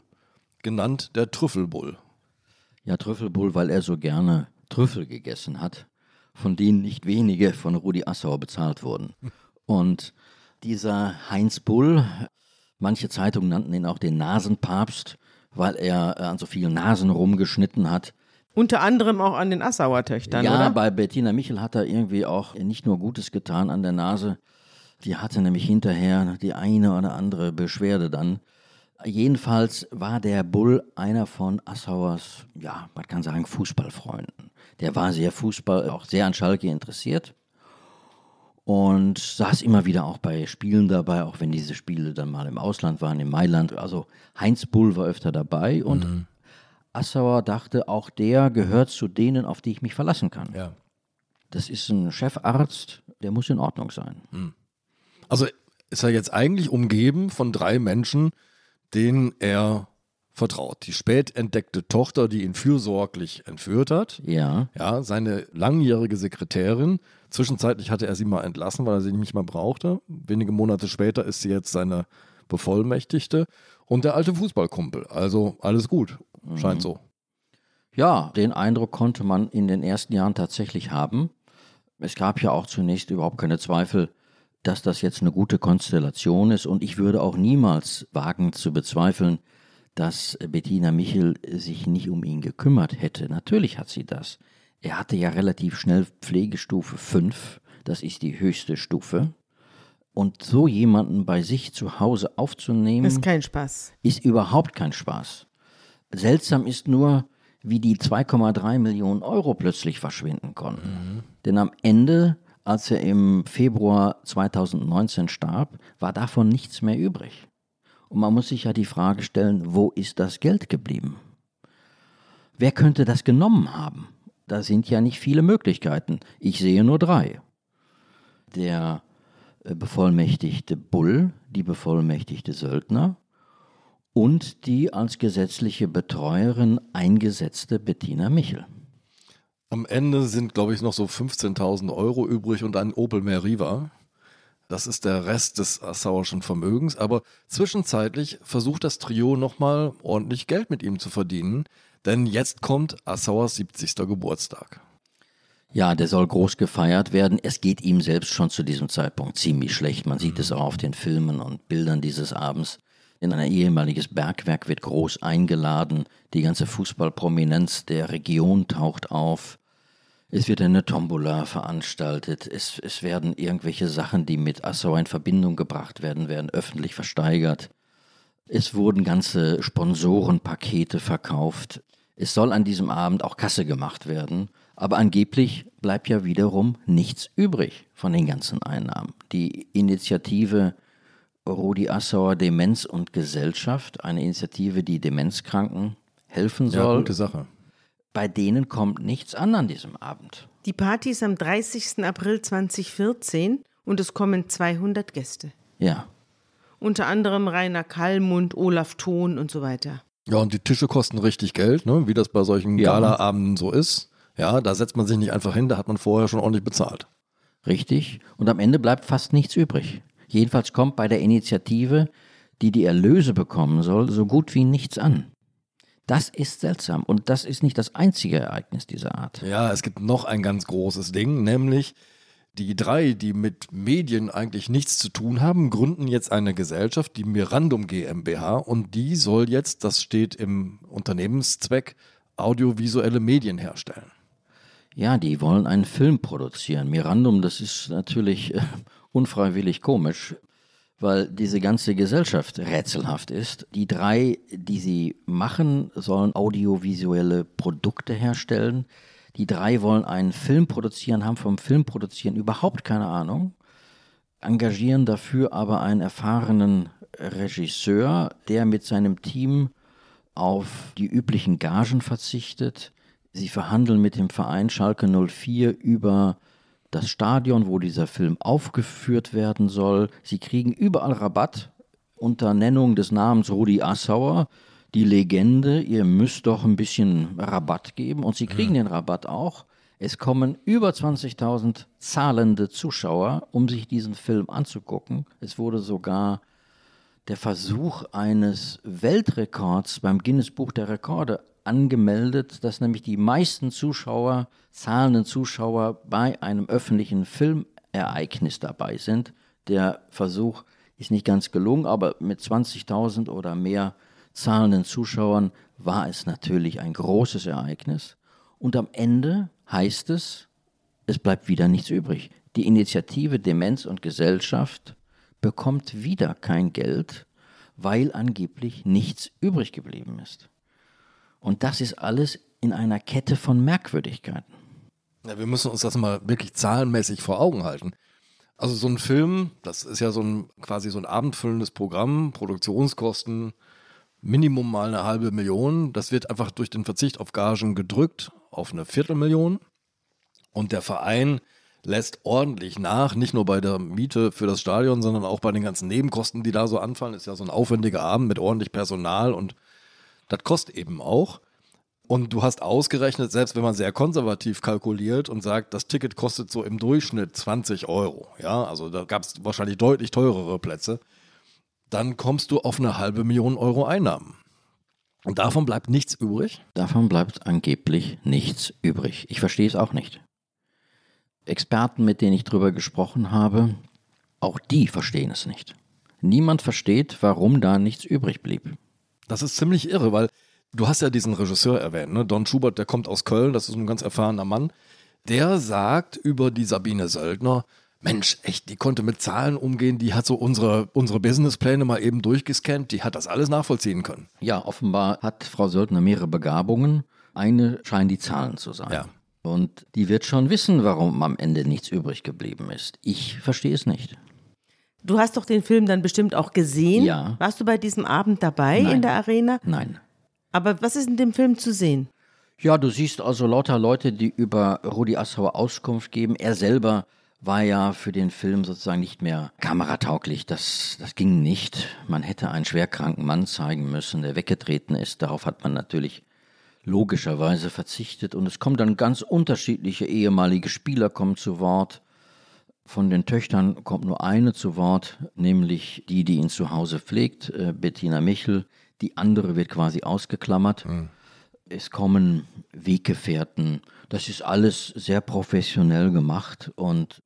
genannt der Trüffelbull. Ja, Trüffelbull, weil er so gerne Trüffel gegessen hat von denen nicht wenige von Rudi Assauer bezahlt wurden. (laughs) Und dieser Heinz Bull, manche Zeitungen nannten ihn auch den Nasenpapst, weil er äh, an so vielen Nasen rumgeschnitten hat. Unter anderem auch an den Assauer Töchtern, ja, oder? bei Bettina Michel hat er irgendwie auch nicht nur Gutes getan an der Nase, die hatte nämlich hinterher die eine oder andere Beschwerde dann. Jedenfalls war der Bull einer von Assauers, ja, man kann sagen, Fußballfreunden. Der war sehr Fußball, auch sehr an Schalke interessiert und saß immer wieder auch bei Spielen dabei, auch wenn diese Spiele dann mal im Ausland waren, in Mailand. Also Heinz Bull war öfter dabei und mhm. Assauer dachte, auch der gehört zu denen, auf die ich mich verlassen kann. Ja. Das ist ein Chefarzt, der muss in Ordnung sein. Mhm. Also ist er jetzt eigentlich umgeben von drei Menschen, denen er vertraut. Die spät entdeckte Tochter, die ihn fürsorglich entführt hat. Ja. Ja, seine langjährige Sekretärin. Zwischenzeitlich hatte er sie mal entlassen, weil er sie nicht mehr brauchte. Wenige Monate später ist sie jetzt seine Bevollmächtigte. Und der alte Fußballkumpel. Also alles gut. Scheint mhm. so. Ja, den Eindruck konnte man in den ersten Jahren tatsächlich haben. Es gab ja auch zunächst überhaupt keine Zweifel, dass das jetzt eine gute Konstellation ist. Und ich würde auch niemals wagen zu bezweifeln, dass Bettina Michel sich nicht um ihn gekümmert hätte. Natürlich hat sie das. Er hatte ja relativ schnell Pflegestufe 5, das ist die höchste Stufe. Und so jemanden bei sich zu Hause aufzunehmen, ist kein Spaß. Ist überhaupt kein Spaß. Seltsam ist nur, wie die 2,3 Millionen Euro plötzlich verschwinden konnten. Mhm. Denn am Ende, als er im Februar 2019 starb, war davon nichts mehr übrig. Und man muss sich ja die Frage stellen, wo ist das Geld geblieben? Wer könnte das genommen haben? Da sind ja nicht viele Möglichkeiten. Ich sehe nur drei. Der äh, bevollmächtigte Bull, die bevollmächtigte Söldner und die als gesetzliche Betreuerin eingesetzte Bettina Michel. Am Ende sind, glaube ich, noch so 15.000 Euro übrig und ein Opel Meriva. Das ist der Rest des Assauerschen Vermögens. Aber zwischenzeitlich versucht das Trio nochmal ordentlich Geld mit ihm zu verdienen. Denn jetzt kommt Assauers 70. Geburtstag. Ja, der soll groß gefeiert werden. Es geht ihm selbst schon zu diesem Zeitpunkt ziemlich schlecht. Man sieht es auch auf den Filmen und Bildern dieses Abends. In ein ehemaliges Bergwerk wird groß eingeladen. Die ganze Fußballprominenz der Region taucht auf. Es wird eine Tombola veranstaltet. Es, es werden irgendwelche Sachen, die mit Assauer in Verbindung gebracht werden, werden öffentlich versteigert. Es wurden ganze Sponsorenpakete verkauft. Es soll an diesem Abend auch Kasse gemacht werden. Aber angeblich bleibt ja wiederum nichts übrig von den ganzen Einnahmen. Die Initiative Rudi Assauer Demenz und Gesellschaft, eine Initiative, die Demenzkranken helfen soll. Ja, gute Sache bei denen kommt nichts an an diesem Abend. Die Party ist am 30. April 2014 und es kommen 200 Gäste. Ja. Unter anderem Rainer Kallmund, Olaf Thon und so weiter. Ja, und die Tische kosten richtig Geld, ne? wie das bei solchen ja. Galaabenden so ist. Ja, da setzt man sich nicht einfach hin, da hat man vorher schon ordentlich bezahlt. Richtig. Und am Ende bleibt fast nichts übrig. Jedenfalls kommt bei der Initiative, die die Erlöse bekommen soll, so gut wie nichts an. Das ist seltsam und das ist nicht das einzige Ereignis dieser Art. Ja, es gibt noch ein ganz großes Ding, nämlich die drei, die mit Medien eigentlich nichts zu tun haben, gründen jetzt eine Gesellschaft, die Mirandum GmbH, und die soll jetzt, das steht im Unternehmenszweck, audiovisuelle Medien herstellen. Ja, die wollen einen Film produzieren. Mirandum, das ist natürlich äh, unfreiwillig komisch, weil diese ganze Gesellschaft rätselhaft ist. Die drei, die sie machen, sollen audiovisuelle Produkte herstellen. Die drei wollen einen Film produzieren, haben vom Film produzieren überhaupt keine Ahnung, engagieren dafür aber einen erfahrenen Regisseur, der mit seinem Team auf die üblichen Gagen verzichtet. Sie verhandeln mit dem Verein Schalke 04 über das Stadion, wo dieser Film aufgeführt werden soll. Sie kriegen überall Rabatt unter Nennung des Namens Rudi Assauer. Die Legende, ihr müsst doch ein bisschen Rabatt geben und sie kriegen den Rabatt auch. Es kommen über 20.000 zahlende Zuschauer, um sich diesen Film anzugucken. Es wurde sogar der Versuch eines Weltrekords beim Guinness Buch der Rekorde angemeldet, dass nämlich die meisten Zuschauer, zahlenden Zuschauer bei einem öffentlichen Filmereignis dabei sind. Der Versuch ist nicht ganz gelungen, aber mit 20.000 oder mehr zahlenden Zuschauern war es natürlich ein großes Ereignis. Und am Ende heißt es, es bleibt wieder nichts übrig. Die Initiative Demenz und Gesellschaft bekommt wieder kein Geld, weil angeblich nichts übrig geblieben ist. Und das ist alles in einer Kette von Merkwürdigkeiten. Ja, wir müssen uns das mal wirklich zahlenmäßig vor Augen halten. Also so ein Film, das ist ja so ein quasi so ein abendfüllendes Programm, Produktionskosten, Minimum mal eine halbe Million. Das wird einfach durch den Verzicht auf Gagen gedrückt auf eine Viertelmillion. Und der Verein lässt ordentlich nach, nicht nur bei der Miete für das Stadion, sondern auch bei den ganzen Nebenkosten, die da so anfallen. Ist ja so ein aufwendiger Abend mit ordentlich Personal und das kostet eben auch. Und du hast ausgerechnet, selbst wenn man sehr konservativ kalkuliert und sagt, das Ticket kostet so im Durchschnitt 20 Euro, ja, also da gab es wahrscheinlich deutlich teurere Plätze, dann kommst du auf eine halbe Million Euro Einnahmen. Und davon bleibt nichts übrig? Davon bleibt angeblich nichts übrig. Ich verstehe es auch nicht. Experten, mit denen ich drüber gesprochen habe, auch die verstehen es nicht. Niemand versteht, warum da nichts übrig blieb. Das ist ziemlich irre, weil du hast ja diesen Regisseur erwähnt, ne? Don Schubert, der kommt aus Köln, das ist ein ganz erfahrener Mann. Der sagt über die Sabine Söldner, Mensch, echt, die konnte mit Zahlen umgehen, die hat so unsere, unsere Businesspläne mal eben durchgescannt, die hat das alles nachvollziehen können. Ja, offenbar hat Frau Söldner mehrere Begabungen. Eine scheinen die Zahlen zu sein. Ja. Und die wird schon wissen, warum am Ende nichts übrig geblieben ist. Ich verstehe es nicht. Du hast doch den Film dann bestimmt auch gesehen. Ja. Warst du bei diesem Abend dabei Nein. in der Arena? Nein. Aber was ist in dem Film zu sehen? Ja, du siehst also lauter Leute, die über Rudi Assauer Auskunft geben. Er selber war ja für den Film sozusagen nicht mehr kameratauglich. Das, das ging nicht. Man hätte einen schwerkranken Mann zeigen müssen, der weggetreten ist. Darauf hat man natürlich logischerweise verzichtet. Und es kommen dann ganz unterschiedliche ehemalige Spieler kommen zu Wort. Von den Töchtern kommt nur eine zu Wort, nämlich die, die ihn zu Hause pflegt, äh, Bettina Michel. Die andere wird quasi ausgeklammert. Es kommen Weggefährten. Das ist alles sehr professionell gemacht und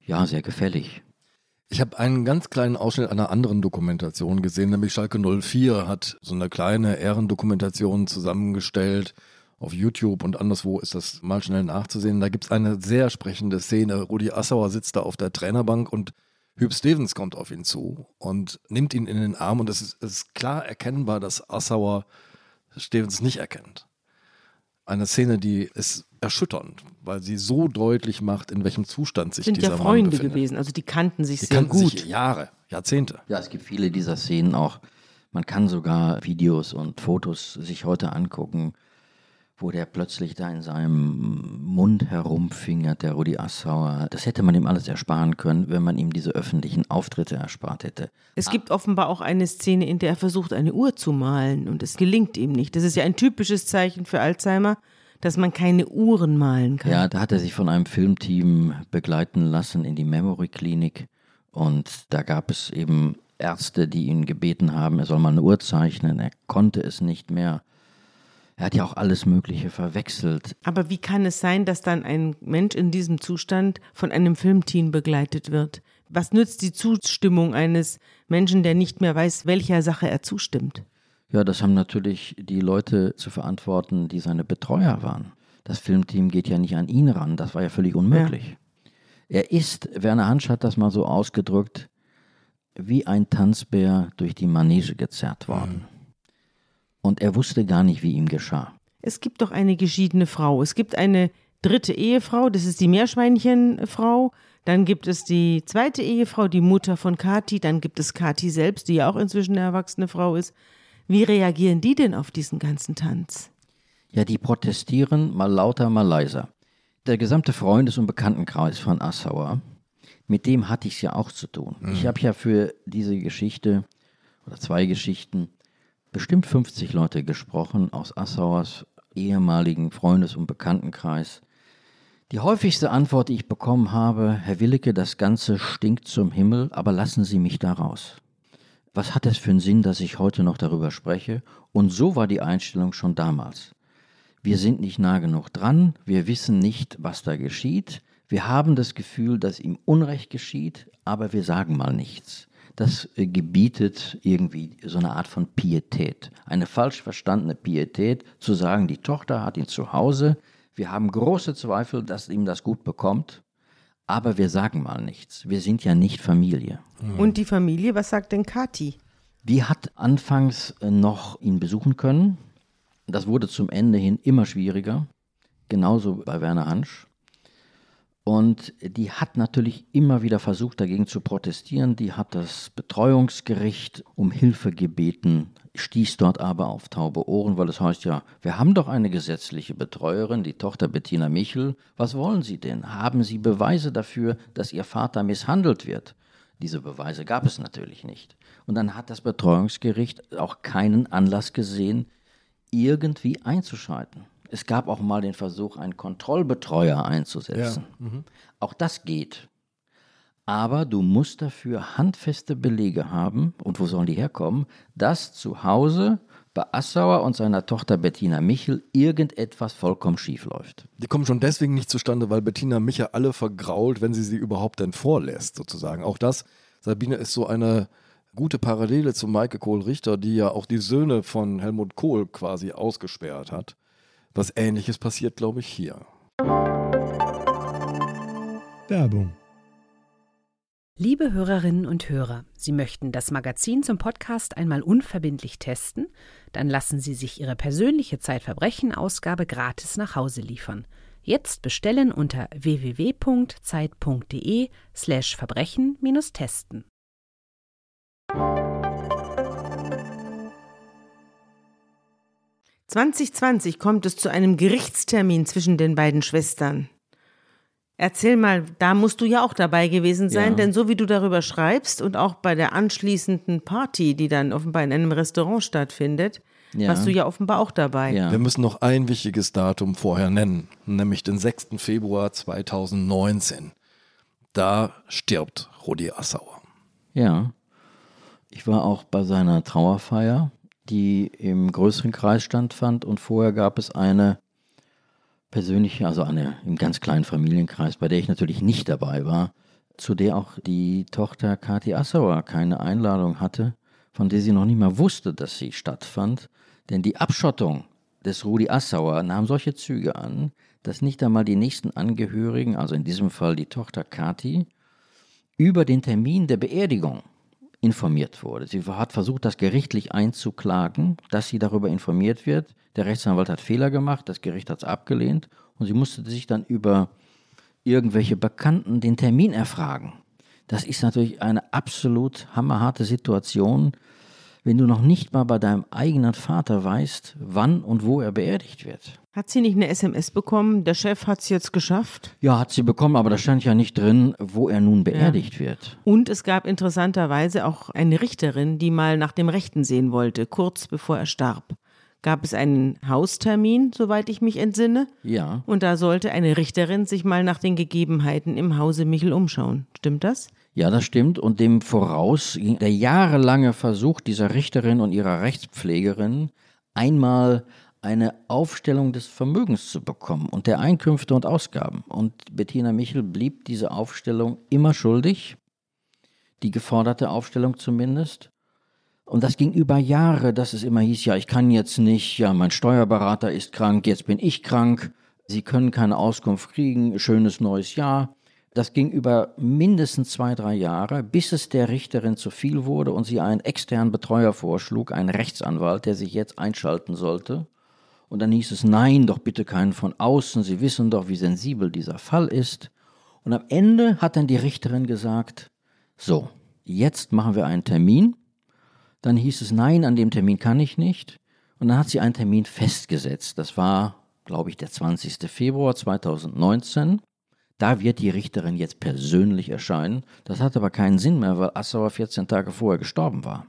ja, sehr gefällig. Ich habe einen ganz kleinen Ausschnitt einer anderen Dokumentation gesehen, nämlich Schalke 04 hat so eine kleine Ehrendokumentation zusammengestellt. Auf YouTube und anderswo ist das mal schnell nachzusehen. Da gibt es eine sehr sprechende Szene. Rudi Assauer sitzt da auf der Trainerbank und Hüb Stevens kommt auf ihn zu und nimmt ihn in den Arm und es ist, es ist klar erkennbar, dass Assauer Stevens nicht erkennt. Eine Szene, die ist erschütternd, weil sie so deutlich macht, in welchem Zustand sich Sind dieser ja Mann Freunde befindet. gewesen, also die kannten sich Die sehr kannten gut. sich Jahre, Jahrzehnte. Ja, es gibt viele dieser Szenen auch. Man kann sogar Videos und Fotos sich heute angucken, wo der plötzlich da in seinem Mund herumfingert, der Rudi Assauer. Das hätte man ihm alles ersparen können, wenn man ihm diese öffentlichen Auftritte erspart hätte. Es gibt offenbar auch eine Szene, in der er versucht, eine Uhr zu malen und es gelingt ihm nicht. Das ist ja ein typisches Zeichen für Alzheimer, dass man keine Uhren malen kann. Ja, da hat er sich von einem Filmteam begleiten lassen in die Memory Klinik. Und da gab es eben Ärzte, die ihn gebeten haben, er soll mal eine Uhr zeichnen. Er konnte es nicht mehr. Er hat ja auch alles Mögliche verwechselt. Aber wie kann es sein, dass dann ein Mensch in diesem Zustand von einem Filmteam begleitet wird? Was nützt die Zustimmung eines Menschen, der nicht mehr weiß, welcher Sache er zustimmt? Ja, das haben natürlich die Leute zu verantworten, die seine Betreuer waren. Das Filmteam geht ja nicht an ihn ran, das war ja völlig unmöglich. Ja. Er ist, Werner Hansch hat das mal so ausgedrückt, wie ein Tanzbär durch die Manege gezerrt worden. Und er wusste gar nicht, wie ihm geschah. Es gibt doch eine geschiedene Frau. Es gibt eine dritte Ehefrau, das ist die Meerschweinchenfrau. Dann gibt es die zweite Ehefrau, die Mutter von Kati. Dann gibt es Kati selbst, die ja auch inzwischen eine erwachsene Frau ist. Wie reagieren die denn auf diesen ganzen Tanz? Ja, die protestieren mal lauter, mal leiser. Der gesamte Freundes- und Bekanntenkreis von Assauer, mit dem hatte ich es ja auch zu tun. Mhm. Ich habe ja für diese Geschichte oder zwei Geschichten bestimmt 50 Leute gesprochen aus Assauers ehemaligen Freundes- und Bekanntenkreis. Die häufigste Antwort, die ich bekommen habe, Herr Willicke, das Ganze stinkt zum Himmel, aber lassen Sie mich da raus. Was hat es für einen Sinn, dass ich heute noch darüber spreche? Und so war die Einstellung schon damals. Wir sind nicht nah genug dran, wir wissen nicht, was da geschieht, wir haben das Gefühl, dass ihm Unrecht geschieht, aber wir sagen mal nichts das äh, gebietet irgendwie so eine Art von Pietät. Eine falsch verstandene Pietät, zu sagen, die Tochter hat ihn zu Hause, wir haben große Zweifel, dass ihm das gut bekommt, aber wir sagen mal nichts. Wir sind ja nicht Familie. Und die Familie, was sagt denn Kathi? Die hat anfangs äh, noch ihn besuchen können. Das wurde zum Ende hin immer schwieriger. Genauso bei Werner Hansch. Und die hat natürlich immer wieder versucht, dagegen zu protestieren. Die hat das Betreuungsgericht um Hilfe gebeten, stieß dort aber auf taube Ohren, weil es heißt ja, wir haben doch eine gesetzliche Betreuerin, die Tochter Bettina Michel. Was wollen Sie denn? Haben Sie Beweise dafür, dass Ihr Vater misshandelt wird? Diese Beweise gab es natürlich nicht. Und dann hat das Betreuungsgericht auch keinen Anlass gesehen, irgendwie einzuschalten. Es gab auch mal den Versuch, einen Kontrollbetreuer einzusetzen. Ja. Mhm. Auch das geht. Aber du musst dafür handfeste Belege haben, und wo sollen die herkommen, dass zu Hause bei Assauer und seiner Tochter Bettina Michel irgendetwas vollkommen schief läuft. Die kommen schon deswegen nicht zustande, weil Bettina Michel alle vergrault, wenn sie sie überhaupt denn vorlässt, sozusagen. Auch das, Sabine, ist so eine gute Parallele zu Maike Kohl-Richter, die ja auch die Söhne von Helmut Kohl quasi ausgesperrt hat. Was ähnliches passiert, glaube ich, hier. Werbung. Liebe Hörerinnen und Hörer, Sie möchten das Magazin zum Podcast einmal unverbindlich testen? Dann lassen Sie sich Ihre persönliche Zeitverbrechen-Ausgabe gratis nach Hause liefern. Jetzt bestellen unter www.zeit.de/slash 2020 kommt es zu einem Gerichtstermin zwischen den beiden Schwestern. Erzähl mal, da musst du ja auch dabei gewesen sein, ja. denn so wie du darüber schreibst und auch bei der anschließenden Party, die dann offenbar in einem Restaurant stattfindet, ja. warst du ja offenbar auch dabei. Ja. Wir müssen noch ein wichtiges Datum vorher nennen, nämlich den 6. Februar 2019. Da stirbt Rudi Assauer. Ja, ich war auch bei seiner Trauerfeier die im größeren Kreis stattfand. Und vorher gab es eine persönliche, also eine im ganz kleinen Familienkreis, bei der ich natürlich nicht dabei war, zu der auch die Tochter Kathi Assauer keine Einladung hatte, von der sie noch nicht mal wusste, dass sie stattfand. Denn die Abschottung des Rudi Assauer nahm solche Züge an, dass nicht einmal die nächsten Angehörigen, also in diesem Fall die Tochter Kathi, über den Termin der Beerdigung informiert wurde. Sie hat versucht, das gerichtlich einzuklagen, dass sie darüber informiert wird. Der Rechtsanwalt hat Fehler gemacht, das Gericht hat es abgelehnt und sie musste sich dann über irgendwelche Bekannten den Termin erfragen. Das ist natürlich eine absolut hammerharte Situation, wenn du noch nicht mal bei deinem eigenen Vater weißt, wann und wo er beerdigt wird. Hat sie nicht eine SMS bekommen? Der Chef hat es jetzt geschafft? Ja, hat sie bekommen, aber da stand ja nicht drin, wo er nun beerdigt ja. wird. Und es gab interessanterweise auch eine Richterin, die mal nach dem Rechten sehen wollte, kurz bevor er starb. gab es einen Haustermin, soweit ich mich entsinne. Ja. Und da sollte eine Richterin sich mal nach den Gegebenheiten im Hause Michel umschauen. Stimmt das? Ja, das stimmt. Und dem voraus ging der jahrelange Versuch dieser Richterin und ihrer Rechtspflegerin, einmal eine Aufstellung des Vermögens zu bekommen und der Einkünfte und Ausgaben. Und Bettina Michel blieb diese Aufstellung immer schuldig, die geforderte Aufstellung zumindest. Und das ging über Jahre, dass es immer hieß, ja, ich kann jetzt nicht, ja, mein Steuerberater ist krank, jetzt bin ich krank, Sie können keine Auskunft kriegen, schönes neues Jahr. Das ging über mindestens zwei, drei Jahre, bis es der Richterin zu viel wurde und sie einen externen Betreuer vorschlug, einen Rechtsanwalt, der sich jetzt einschalten sollte. Und dann hieß es, nein, doch bitte keinen von außen, Sie wissen doch, wie sensibel dieser Fall ist. Und am Ende hat dann die Richterin gesagt, so, jetzt machen wir einen Termin. Dann hieß es, nein, an dem Termin kann ich nicht. Und dann hat sie einen Termin festgesetzt. Das war, glaube ich, der 20. Februar 2019. Da wird die Richterin jetzt persönlich erscheinen. Das hat aber keinen Sinn mehr, weil Assauer 14 Tage vorher gestorben war.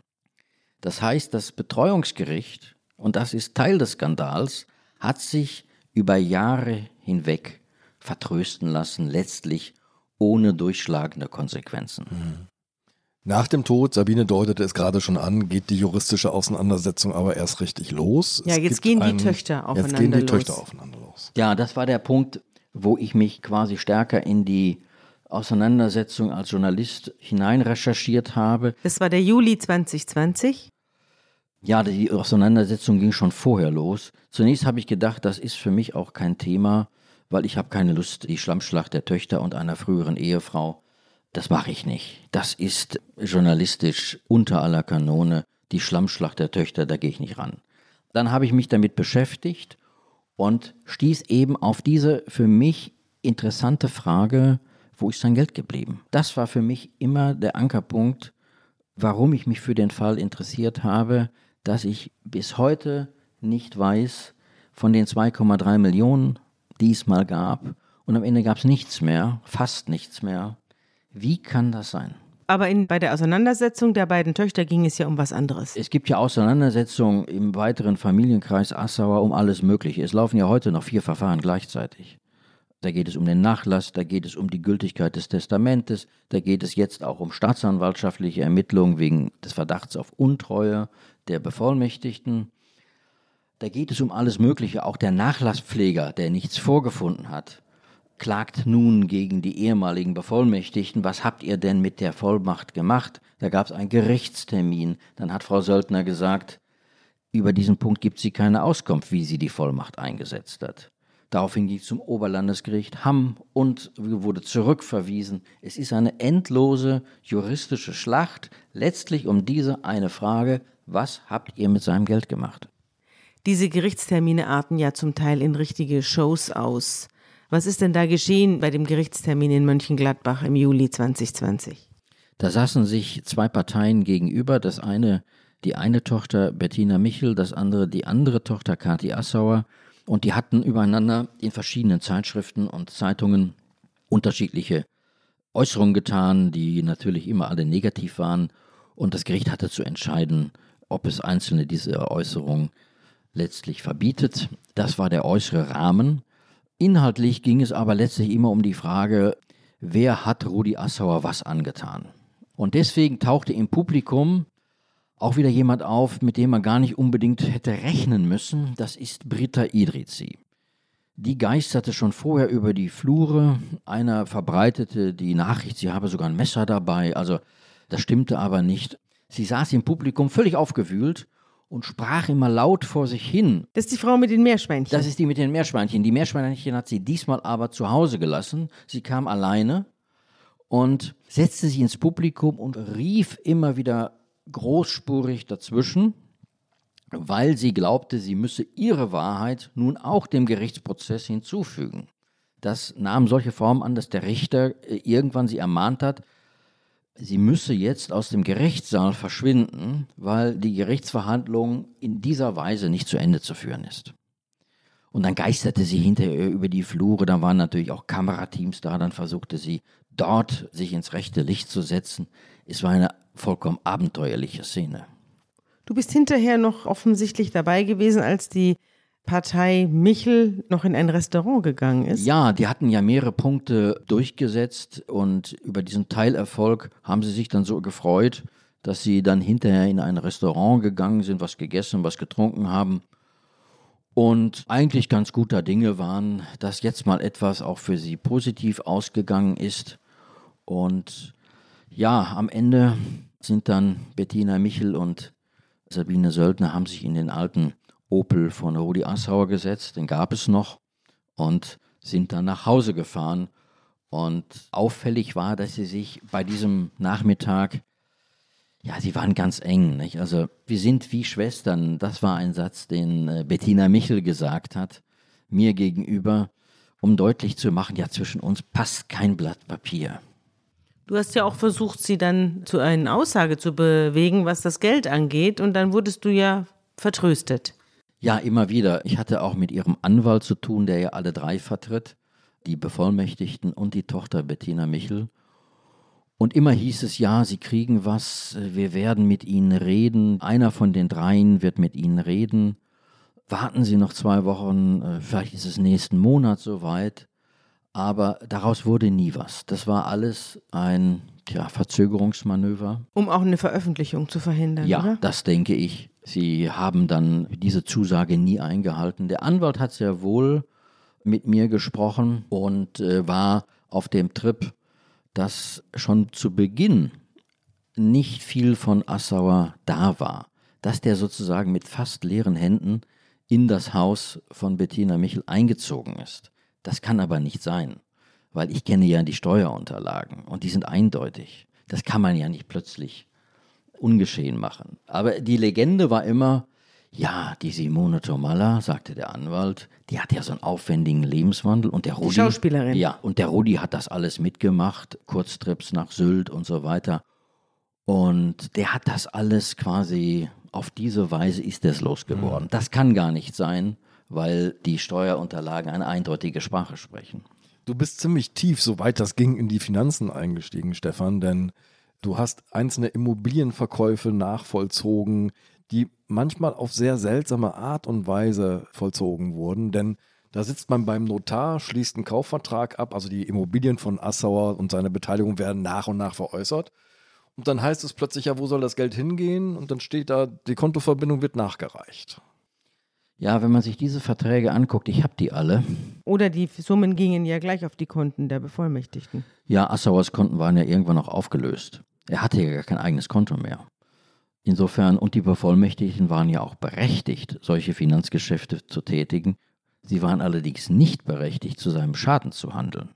Das heißt, das Betreuungsgericht, und das ist Teil des Skandals, hat sich über Jahre hinweg vertrösten lassen, letztlich ohne durchschlagende Konsequenzen. Mhm. Nach dem Tod, Sabine deutete es gerade schon an, geht die juristische Auseinandersetzung aber erst richtig los. Ja, Es jetzt gehen die einen- Töchter aufeinander Jetzt gehen die los. Töchter aufeinander los. Ja, das war der Punkt, wo ich mich quasi stärker in die Auseinandersetzung als Journalist hineinrecherchiert habe. Das war der Juli 2020. Ja, die Auseinandersetzung ging schon vorher los. Zunächst habe ich gedacht, das ist für mich auch kein Thema, weil ich habe keine Lust, die Schlammschlacht der Töchter und einer früheren Ehefrau, das mache ich nicht. Das ist journalistisch unter aller Kanone. Die Schlammschlacht der Töchter, da gehe ich nicht ran. Dann habe ich mich damit beschäftigt und stieß eben auf diese für mich interessante Frage, wo ist sein Geld geblieben? Das war für mich immer der Ankerpunkt, warum ich mich für den Fall interessiert habe, dass ich bis heute nicht weiß, von den 2,3 Millionen, die es mal gab, und am Ende gab es nichts mehr, fast nichts mehr. Wie kann das sein? Aber in, bei der Auseinandersetzung der beiden Töchter ging es ja um was anderes. Es gibt ja Auseinandersetzungen im weiteren Familienkreis Assauer um alles Mögliche. Es laufen ja heute noch vier Verfahren gleichzeitig. Da geht es um den Nachlass, da geht es um die Gültigkeit des Testamentes, da geht es jetzt auch um staatsanwaltschaftliche Ermittlungen wegen des Verdachts auf Untreue der Bevollmächtigten. Da geht es um alles Mögliche. Auch der Nachlasspfleger, der nichts vorgefunden hat, klagt nun gegen die ehemaligen Bevollmächtigten. Was habt ihr denn mit der Vollmacht gemacht? Da gab es einen Gerichtstermin. Dann hat Frau Söldner gesagt, über diesen Punkt gibt sie keine Auskunft, wie sie die Vollmacht eingesetzt hat. Daraufhin ging es zum Oberlandesgericht Hamm und wurde zurückverwiesen. Es ist eine endlose juristische Schlacht, letztlich um diese eine Frage, was habt ihr mit seinem Geld gemacht? Diese Gerichtstermine arten ja zum Teil in richtige Shows aus. Was ist denn da geschehen bei dem Gerichtstermin in Mönchengladbach im Juli 2020? Da saßen sich zwei Parteien gegenüber, das eine die eine Tochter Bettina Michel, das andere die andere Tochter Kathi Assauer und die hatten übereinander in verschiedenen Zeitschriften und Zeitungen unterschiedliche Äußerungen getan, die natürlich immer alle negativ waren und das Gericht hatte zu entscheiden, ob es einzelne dieser Äußerungen letztlich verbietet. Das war der äußere Rahmen. Inhaltlich ging es aber letztlich immer um die Frage, wer hat Rudi Assauer was angetan? Und deswegen tauchte im Publikum auch wieder jemand auf, mit dem man gar nicht unbedingt hätte rechnen müssen. Das ist Britta Idrizi. Die geisterte schon vorher über die Flure. Einer verbreitete die Nachricht, sie habe sogar ein Messer dabei. Also das stimmte aber nicht. Sie saß im Publikum völlig aufgewühlt und sprach immer laut vor sich hin. Das ist die Frau mit den Meerschweinchen. Das ist die mit den Meerschweinchen. Die Meerschweinchen hat sie diesmal aber zu Hause gelassen. Sie kam alleine und setzte sich ins Publikum und rief immer wieder großspurig dazwischen, weil sie glaubte, sie müsse ihre Wahrheit nun auch dem Gerichtsprozess hinzufügen. Das nahm solche Form an, dass der Richter äh, irgendwann sie ermahnt hat, sie müsse jetzt aus dem Gerichtssaal verschwinden, weil die Gerichtsverhandlung in dieser Weise nicht zu Ende zu führen ist. Und dann geisterte sie hinterher über die Flure, da waren natürlich auch Kamerateams da, dann versuchte sie dort sich ins rechte Licht zu setzen. Es war eine vollkommen abenteuerliche Szene. Du bist hinterher noch offensichtlich dabei gewesen, als die Partei Michel noch in ein Restaurant gegangen ist. Ja, die hatten ja mehrere Punkte durchgesetzt und über diesen Teilerfolg haben sie sich dann so gefreut, dass sie dann hinterher in ein Restaurant gegangen sind, was gegessen, was getrunken haben und eigentlich ganz guter Dinge waren, dass jetzt mal etwas auch für sie positiv ausgegangen ist. Und ja, am Ende sind dann Bettina Michel und Sabine Söldner haben sich in den alten Opel von Rudi Assauer gesetzt, den gab es noch, und sind dann nach Hause gefahren. Und auffällig war, dass sie sich bei diesem Nachmittag, ja, sie waren ganz eng. Nicht? Also, wir sind wie Schwestern. Das war ein Satz, den äh, Bettina Michel gesagt hat, mir gegenüber, um deutlich zu machen, ja, zwischen uns passt kein Blatt Papier. Du hast ja auch versucht, sie dann zu einer Aussage zu bewegen, was das Geld angeht, und dann wurdest du ja vertröstet. Ja, immer wieder. Ich hatte auch mit ihrem Anwalt zu tun, der ja alle drei vertritt, die Bevollmächtigten und die Tochter Bettina Michel. Und immer hieß es, ja, sie kriegen was, wir werden mit ihnen reden, einer von den dreien wird mit ihnen reden. Warten Sie noch zwei Wochen, äh, vielleicht ist es nächsten Monat soweit. Aber daraus wurde nie was. Das war alles ein tja, Verzögerungsmanöver. Um auch eine Veröffentlichung zu verhindern, ja, oder? das denke ich. Sie haben dann diese Zusage nie eingehalten. Der Anwalt hat sehr wohl mit mir gesprochen und äh, war auf dem Trip, dass schon zu Beginn nicht viel von Assauer da war. Dass der sozusagen mit fast leeren Händen in das Haus von Bettina Michel eingezogen ist. Das kann aber nicht sein, weil ich kenne ja die Steuerunterlagen und die sind eindeutig. Das kann man ja nicht plötzlich ungeschehen machen. Aber die Legende war immer, ja, die Simone Tomalla, sagte der Anwalt, die hat ja so einen aufwendigen Lebenswandel und der Rudi. Die Schauspielerin. Ja, und der Rudi hat das alles mitgemacht, Kurztrips nach Sylt und so weiter. Und der hat das alles quasi, auf diese Weise ist es losgeworden. Mhm. Das kann gar nicht sein, weil die Steuerunterlagen eine eindeutige Sprache sprechen. Du bist ziemlich tief, soweit das ging, in die Finanzen eingestiegen, Stefan, denn Du hast einzelne Immobilienverkäufe nachvollzogen, die manchmal auf sehr seltsame Art und Weise vollzogen wurden, denn da sitzt man beim Notar, schließt einen Kaufvertrag ab, also die Immobilien von Assauer und seine Beteiligung werden nach und nach veräußert. Und dann heißt es plötzlich, ja, wo soll das Geld hingehen? Und dann steht da, die Kontoverbindung wird nachgereicht. Ja, wenn man sich diese Verträge anguckt, ich habe die alle. Oder die Summen gingen ja gleich auf die Konten der Bevollmächtigten. Ja, Assauers Konten waren ja irgendwann auch aufgelöst. Er hatte ja gar kein eigenes Konto mehr. Insofern, und die Bevollmächtigten waren ja auch berechtigt, solche Finanzgeschäfte zu tätigen. Sie waren allerdings nicht berechtigt, zu seinem Schaden zu handeln.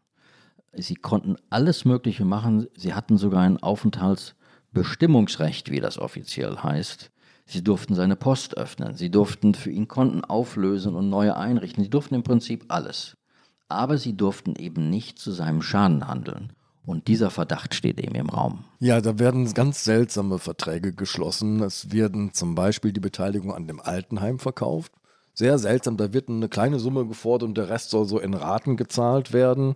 Sie konnten alles Mögliche machen. Sie hatten sogar ein Aufenthaltsbestimmungsrecht, wie das offiziell heißt. Sie durften seine Post öffnen. Sie durften für ihn Konten auflösen und neue einrichten. Sie durften im Prinzip alles. Aber sie durften eben nicht zu seinem Schaden handeln. Und dieser Verdacht steht eben im Raum. Ja, da werden ganz seltsame Verträge geschlossen. Es werden zum Beispiel die Beteiligung an dem Altenheim verkauft. Sehr seltsam, da wird eine kleine Summe gefordert und der Rest soll so in Raten gezahlt werden.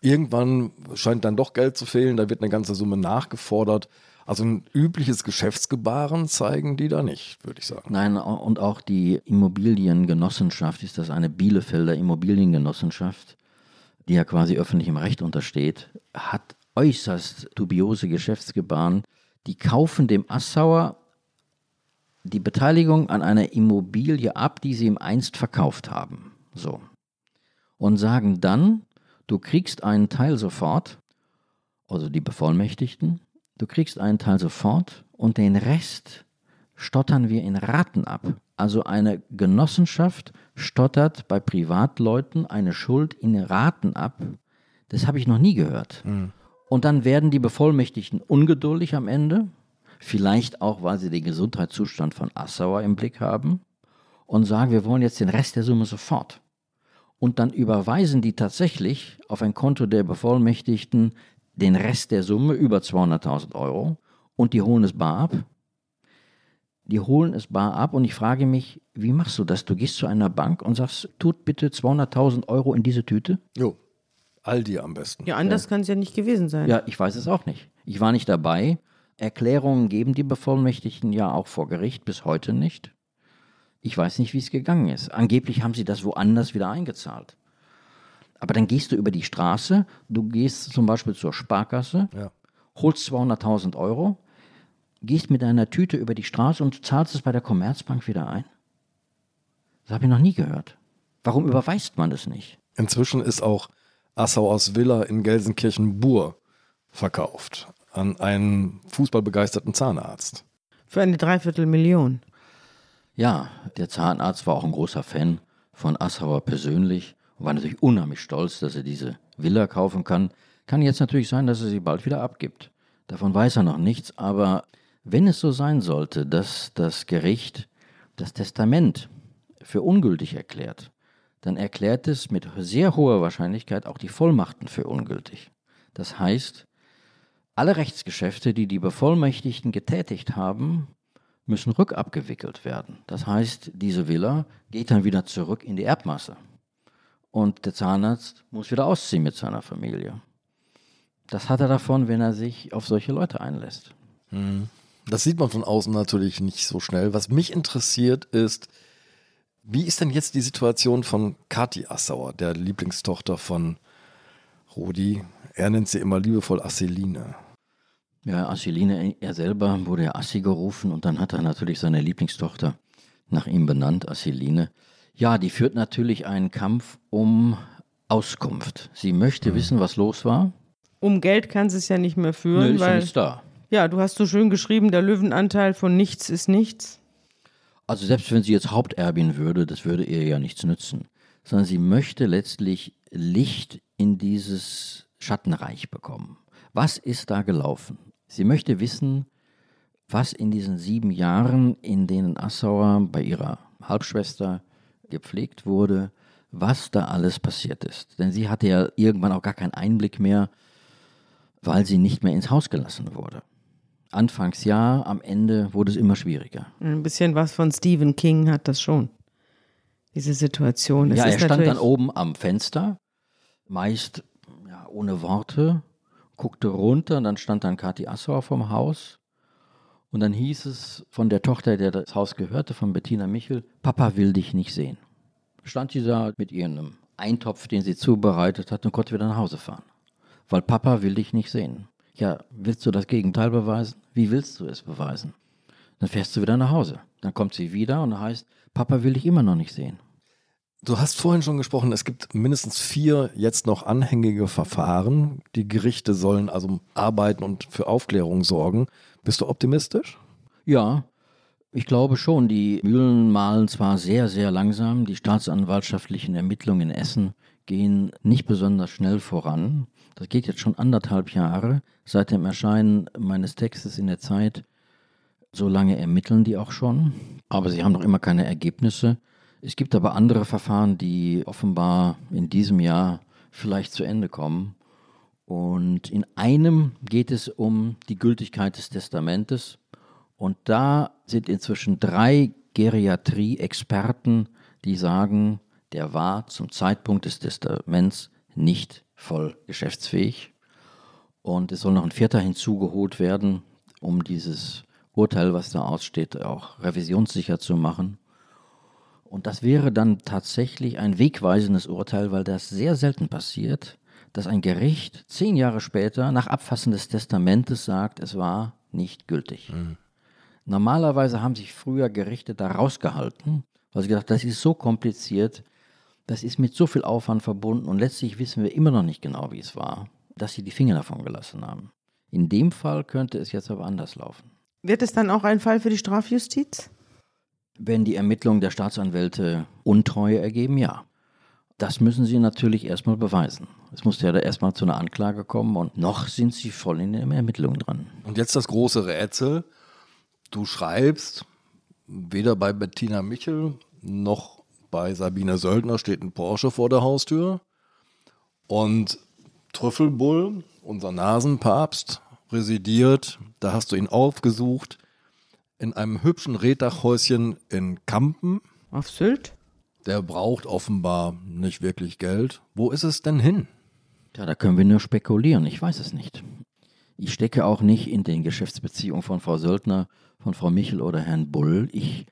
Irgendwann scheint dann doch Geld zu fehlen, da wird eine ganze Summe nachgefordert. Also ein übliches Geschäftsgebaren zeigen die da nicht, würde ich sagen. Nein, und auch die Immobiliengenossenschaft, ist das eine Bielefelder Immobiliengenossenschaft, die ja quasi öffentlichem Recht untersteht, hat äußerst dubiose Geschäftsgebaren. Die kaufen dem Assauer die Beteiligung an einer Immobilie ab, die sie ihm einst verkauft haben. So. Und sagen dann, du kriegst einen Teil sofort, also die Bevollmächtigten, du kriegst einen Teil sofort und den Rest stottern wir in Raten ab. Also eine Genossenschaft stottert bei Privatleuten eine Schuld in Raten ab. Das habe ich noch nie gehört. Mhm. Und dann werden die Bevollmächtigten ungeduldig am Ende, vielleicht auch, weil sie den Gesundheitszustand von Assauer im Blick haben, und sagen, wir wollen jetzt den Rest der Summe sofort. Und dann überweisen die tatsächlich auf ein Konto der Bevollmächtigten den Rest der Summe über 200.000 Euro und die holen es bar ab die holen es bar ab und ich frage mich, wie machst du das? Du gehst zu einer Bank und sagst, tut bitte 200.000 Euro in diese Tüte? Jo, Aldi am besten. Ja, anders ja. kann es ja nicht gewesen sein. Ja, ich weiß es auch nicht. Ich war nicht dabei, Erklärungen geben die Bevollmächtigten ja auch vor Gericht bis heute nicht. Ich weiß nicht, wie es gegangen ist. Angeblich haben sie das woanders wieder eingezahlt. Aber dann gehst du über die Straße, du gehst zum Beispiel zur Sparkasse, Ja. holst 200.000 Euro, gehst mit deiner Tüte über die Straße und zahlst es bei der Commerzbank wieder ein. Das habe ich noch nie gehört. Warum überweist man das nicht? Inzwischen ist auch Assauers Villa in Gelsenkirchen-Bur verkauft an einen fußballbegeisterten Zahnarzt. Für eine Dreiviertelmillion. Ja, der Zahnarzt war auch ein großer Fan von Assauer persönlich und war natürlich unheimlich stolz, dass er diese Villa kaufen kann. Kann jetzt natürlich sein, dass er sie bald wieder abgibt. Davon weiß er noch nichts, aber wenn es so sein sollte, dass das Gericht das Testament für ungültig erklärt, dann erklärt es mit sehr hoher Wahrscheinlichkeit auch die Vollmachten für ungültig. Das heißt, alle Rechtsgeschäfte, die die Bevollmächtigten getätigt haben, müssen rückabgewickelt werden. Das heißt, diese Villa geht dann wieder zurück in die Erbmasse. Und der Zahnarzt muss wieder ausziehen mit seiner Familie. Das hat er davon, wenn er sich auf solche Leute einlässt. Das sieht man von außen natürlich nicht so schnell. Was mich interessiert ist, wie ist denn jetzt die Situation von Kathi Assauer, der Lieblingstochter von Rudi? Er nennt sie immer liebevoll Asseline. Ja, Asseline, er selber wurde ja Assi gerufen und dann hat er natürlich seine Lieblingstochter nach ihm benannt, Asseline. Ja, die führt natürlich einen Kampf um Auskunft. Sie möchte wissen, was los war. Um Geld kann sie es ja nicht mehr führen, ist ja weil nichts da. Ja, du hast so schön geschrieben, der Löwenanteil von nichts ist nichts. Also selbst wenn sie jetzt Haupterbin würde, das würde ihr ja nichts nützen. Sondern sie möchte letztlich Licht in dieses Schattenreich bekommen. Was ist da gelaufen? Sie möchte wissen, was in diesen sieben Jahren, in denen Assauer bei ihrer Halbschwester gepflegt wurde, was da alles passiert ist. Denn sie hatte ja irgendwann auch gar keinen Einblick mehr, weil sie nicht mehr ins Haus gelassen wurde. Anfangs ja, am Ende wurde es immer schwieriger. Ein bisschen was von Stephen King hat das schon. Diese Situation. Es ja, er ist stand dann oben am Fenster, meist ja, ohne Worte, guckte runter und dann stand dann Kathi Assauer vom Haus. Und dann hieß es von der Tochter, der das Haus gehörte, von Bettina Michel, Papa will dich nicht sehen. Stand sie da mit ihrem Eintopf, den sie zubereitet hat und konnte wieder nach Hause fahren. Weil Papa will dich nicht sehen. Ja, willst du das Gegenteil beweisen? Wie willst du es beweisen? Dann fährst du wieder nach Hause. Dann kommt sie wieder und heißt, Papa will dich immer noch nicht sehen. Du hast vorhin schon gesprochen, es gibt mindestens vier jetzt noch anhängige Verfahren. Die Gerichte sollen also arbeiten und für Aufklärung sorgen. Bist du optimistisch? Ja, ich glaube schon. Die Mühlen malen zwar sehr, sehr langsam. Die staatsanwaltschaftlichen Ermittlungen in Essen gehen nicht besonders schnell voran. Das geht jetzt schon anderthalb Jahre seit dem Erscheinen meines Textes in der Zeit. So lange ermitteln die auch schon, aber sie haben noch immer keine Ergebnisse. Es gibt aber andere Verfahren, die offenbar in diesem Jahr vielleicht zu Ende kommen. Und in einem geht es um die Gültigkeit des Testamentes. Und da sind inzwischen drei Geriatrie-Experten, die sagen, der war zum Zeitpunkt des Testaments nicht voll geschäftsfähig. Und es soll noch ein vierter hinzugeholt werden, um dieses Urteil, was da aussteht, auch revisionssicher zu machen. Und das wäre dann tatsächlich ein wegweisendes Urteil, weil das sehr selten passiert, dass ein Gericht zehn Jahre später nach Abfassen des Testamentes sagt, es war nicht gültig. Normalerweise haben sich früher Gerichte da rausgehalten, weil sie gedacht, das ist so kompliziert, das ist mit so viel Aufwand verbunden und letztlich wissen wir immer noch nicht genau, wie es war, dass sie die Finger davon gelassen haben. In dem Fall könnte es jetzt aber anders laufen. Wird es dann auch ein Fall für die Strafjustiz? Wenn die Ermittlungen der Staatsanwälte Untreue ergeben, ja. Das müssen sie natürlich erstmal beweisen. Es muss ja da erstmal zu einer Anklage kommen und noch sind sie voll in den Ermittlungen dran. Und jetzt das große Rätsel. Du schreibst, weder bei Bettina Michel noch bei Sabine Söldner steht ein Porsche vor der Haustür. Und Trüffelbull, unser Nasenpapst, residiert, da hast du ihn aufgesucht, in einem hübschen Reddachhäuschen in Kampen. Auf Sylt? Der braucht offenbar nicht wirklich Geld. Wo ist es denn hin? Ja, da können wir nur spekulieren. Ich weiß es nicht. Ich stecke auch nicht in den Geschäftsbeziehungen von Frau Söldner, von Frau Michel oder Herrn Bull. Ich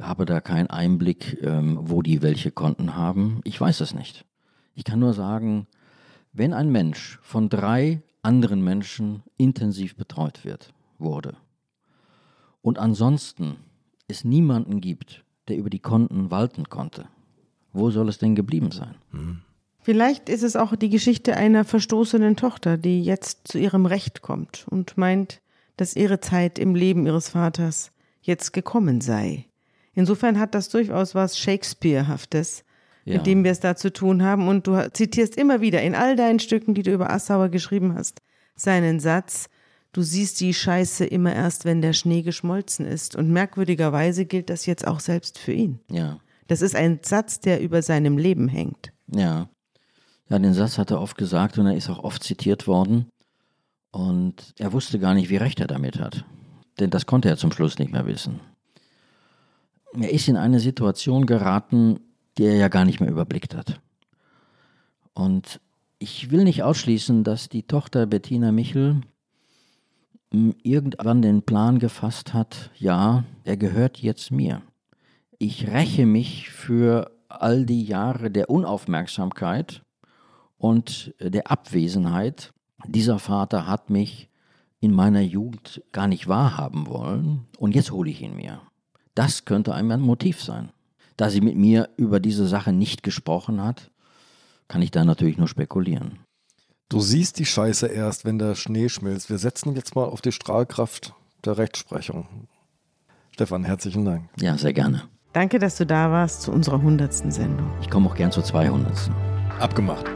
habe da keinen Einblick, ähm, wo die welche Konten haben. Ich weiß es nicht. Ich kann nur sagen, wenn ein Mensch von drei anderen Menschen intensiv betreut wird, wurde und ansonsten es niemanden gibt, der über die Konten walten konnte, wo soll es denn geblieben sein? Hm. Vielleicht ist es auch die Geschichte einer verstoßenen Tochter, die jetzt zu ihrem Recht kommt und meint, dass ihre Zeit im Leben ihres Vaters jetzt gekommen sei. Insofern hat das durchaus was Shakespearehaftes, ja. mit dem wir es da zu tun haben. Und du zitierst immer wieder in all deinen Stücken, die du über Assauer geschrieben hast, seinen Satz, du siehst die Scheiße immer erst, wenn der Schnee geschmolzen ist. Und merkwürdigerweise gilt das jetzt auch selbst für ihn. Ja. Das ist ein Satz, der über seinem Leben hängt. Ja. Ja, den Satz hat er oft gesagt und er ist auch oft zitiert worden. Und er wusste gar nicht, wie recht er damit hat. Denn das konnte er zum Schluss nicht mehr wissen. Er ist in eine Situation geraten, die er ja gar nicht mehr überblickt hat. Und ich will nicht ausschließen, dass die Tochter Bettina Michel hm, irgendwann den Plan gefasst hat, ja, er gehört jetzt mir. Ich räche mich für all die Jahre der Unaufmerksamkeit und der Abwesenheit. Dieser Vater hat mich in meiner Jugend gar nicht wahrhaben wollen und jetzt hole ich ihn mir. Das könnte einem ein Motiv sein. Da sie mit mir über diese Sache nicht gesprochen hat, kann ich da natürlich nur spekulieren. Du siehst die Scheiße erst, wenn der Schnee schmilzt. Wir setzen jetzt mal auf die Strahlkraft der Rechtsprechung. Stefan, herzlichen Dank. Ja, sehr gerne. Danke, dass du da warst zu unserer 100. Sendung. Ich komme auch gern zur 200. Abgemacht.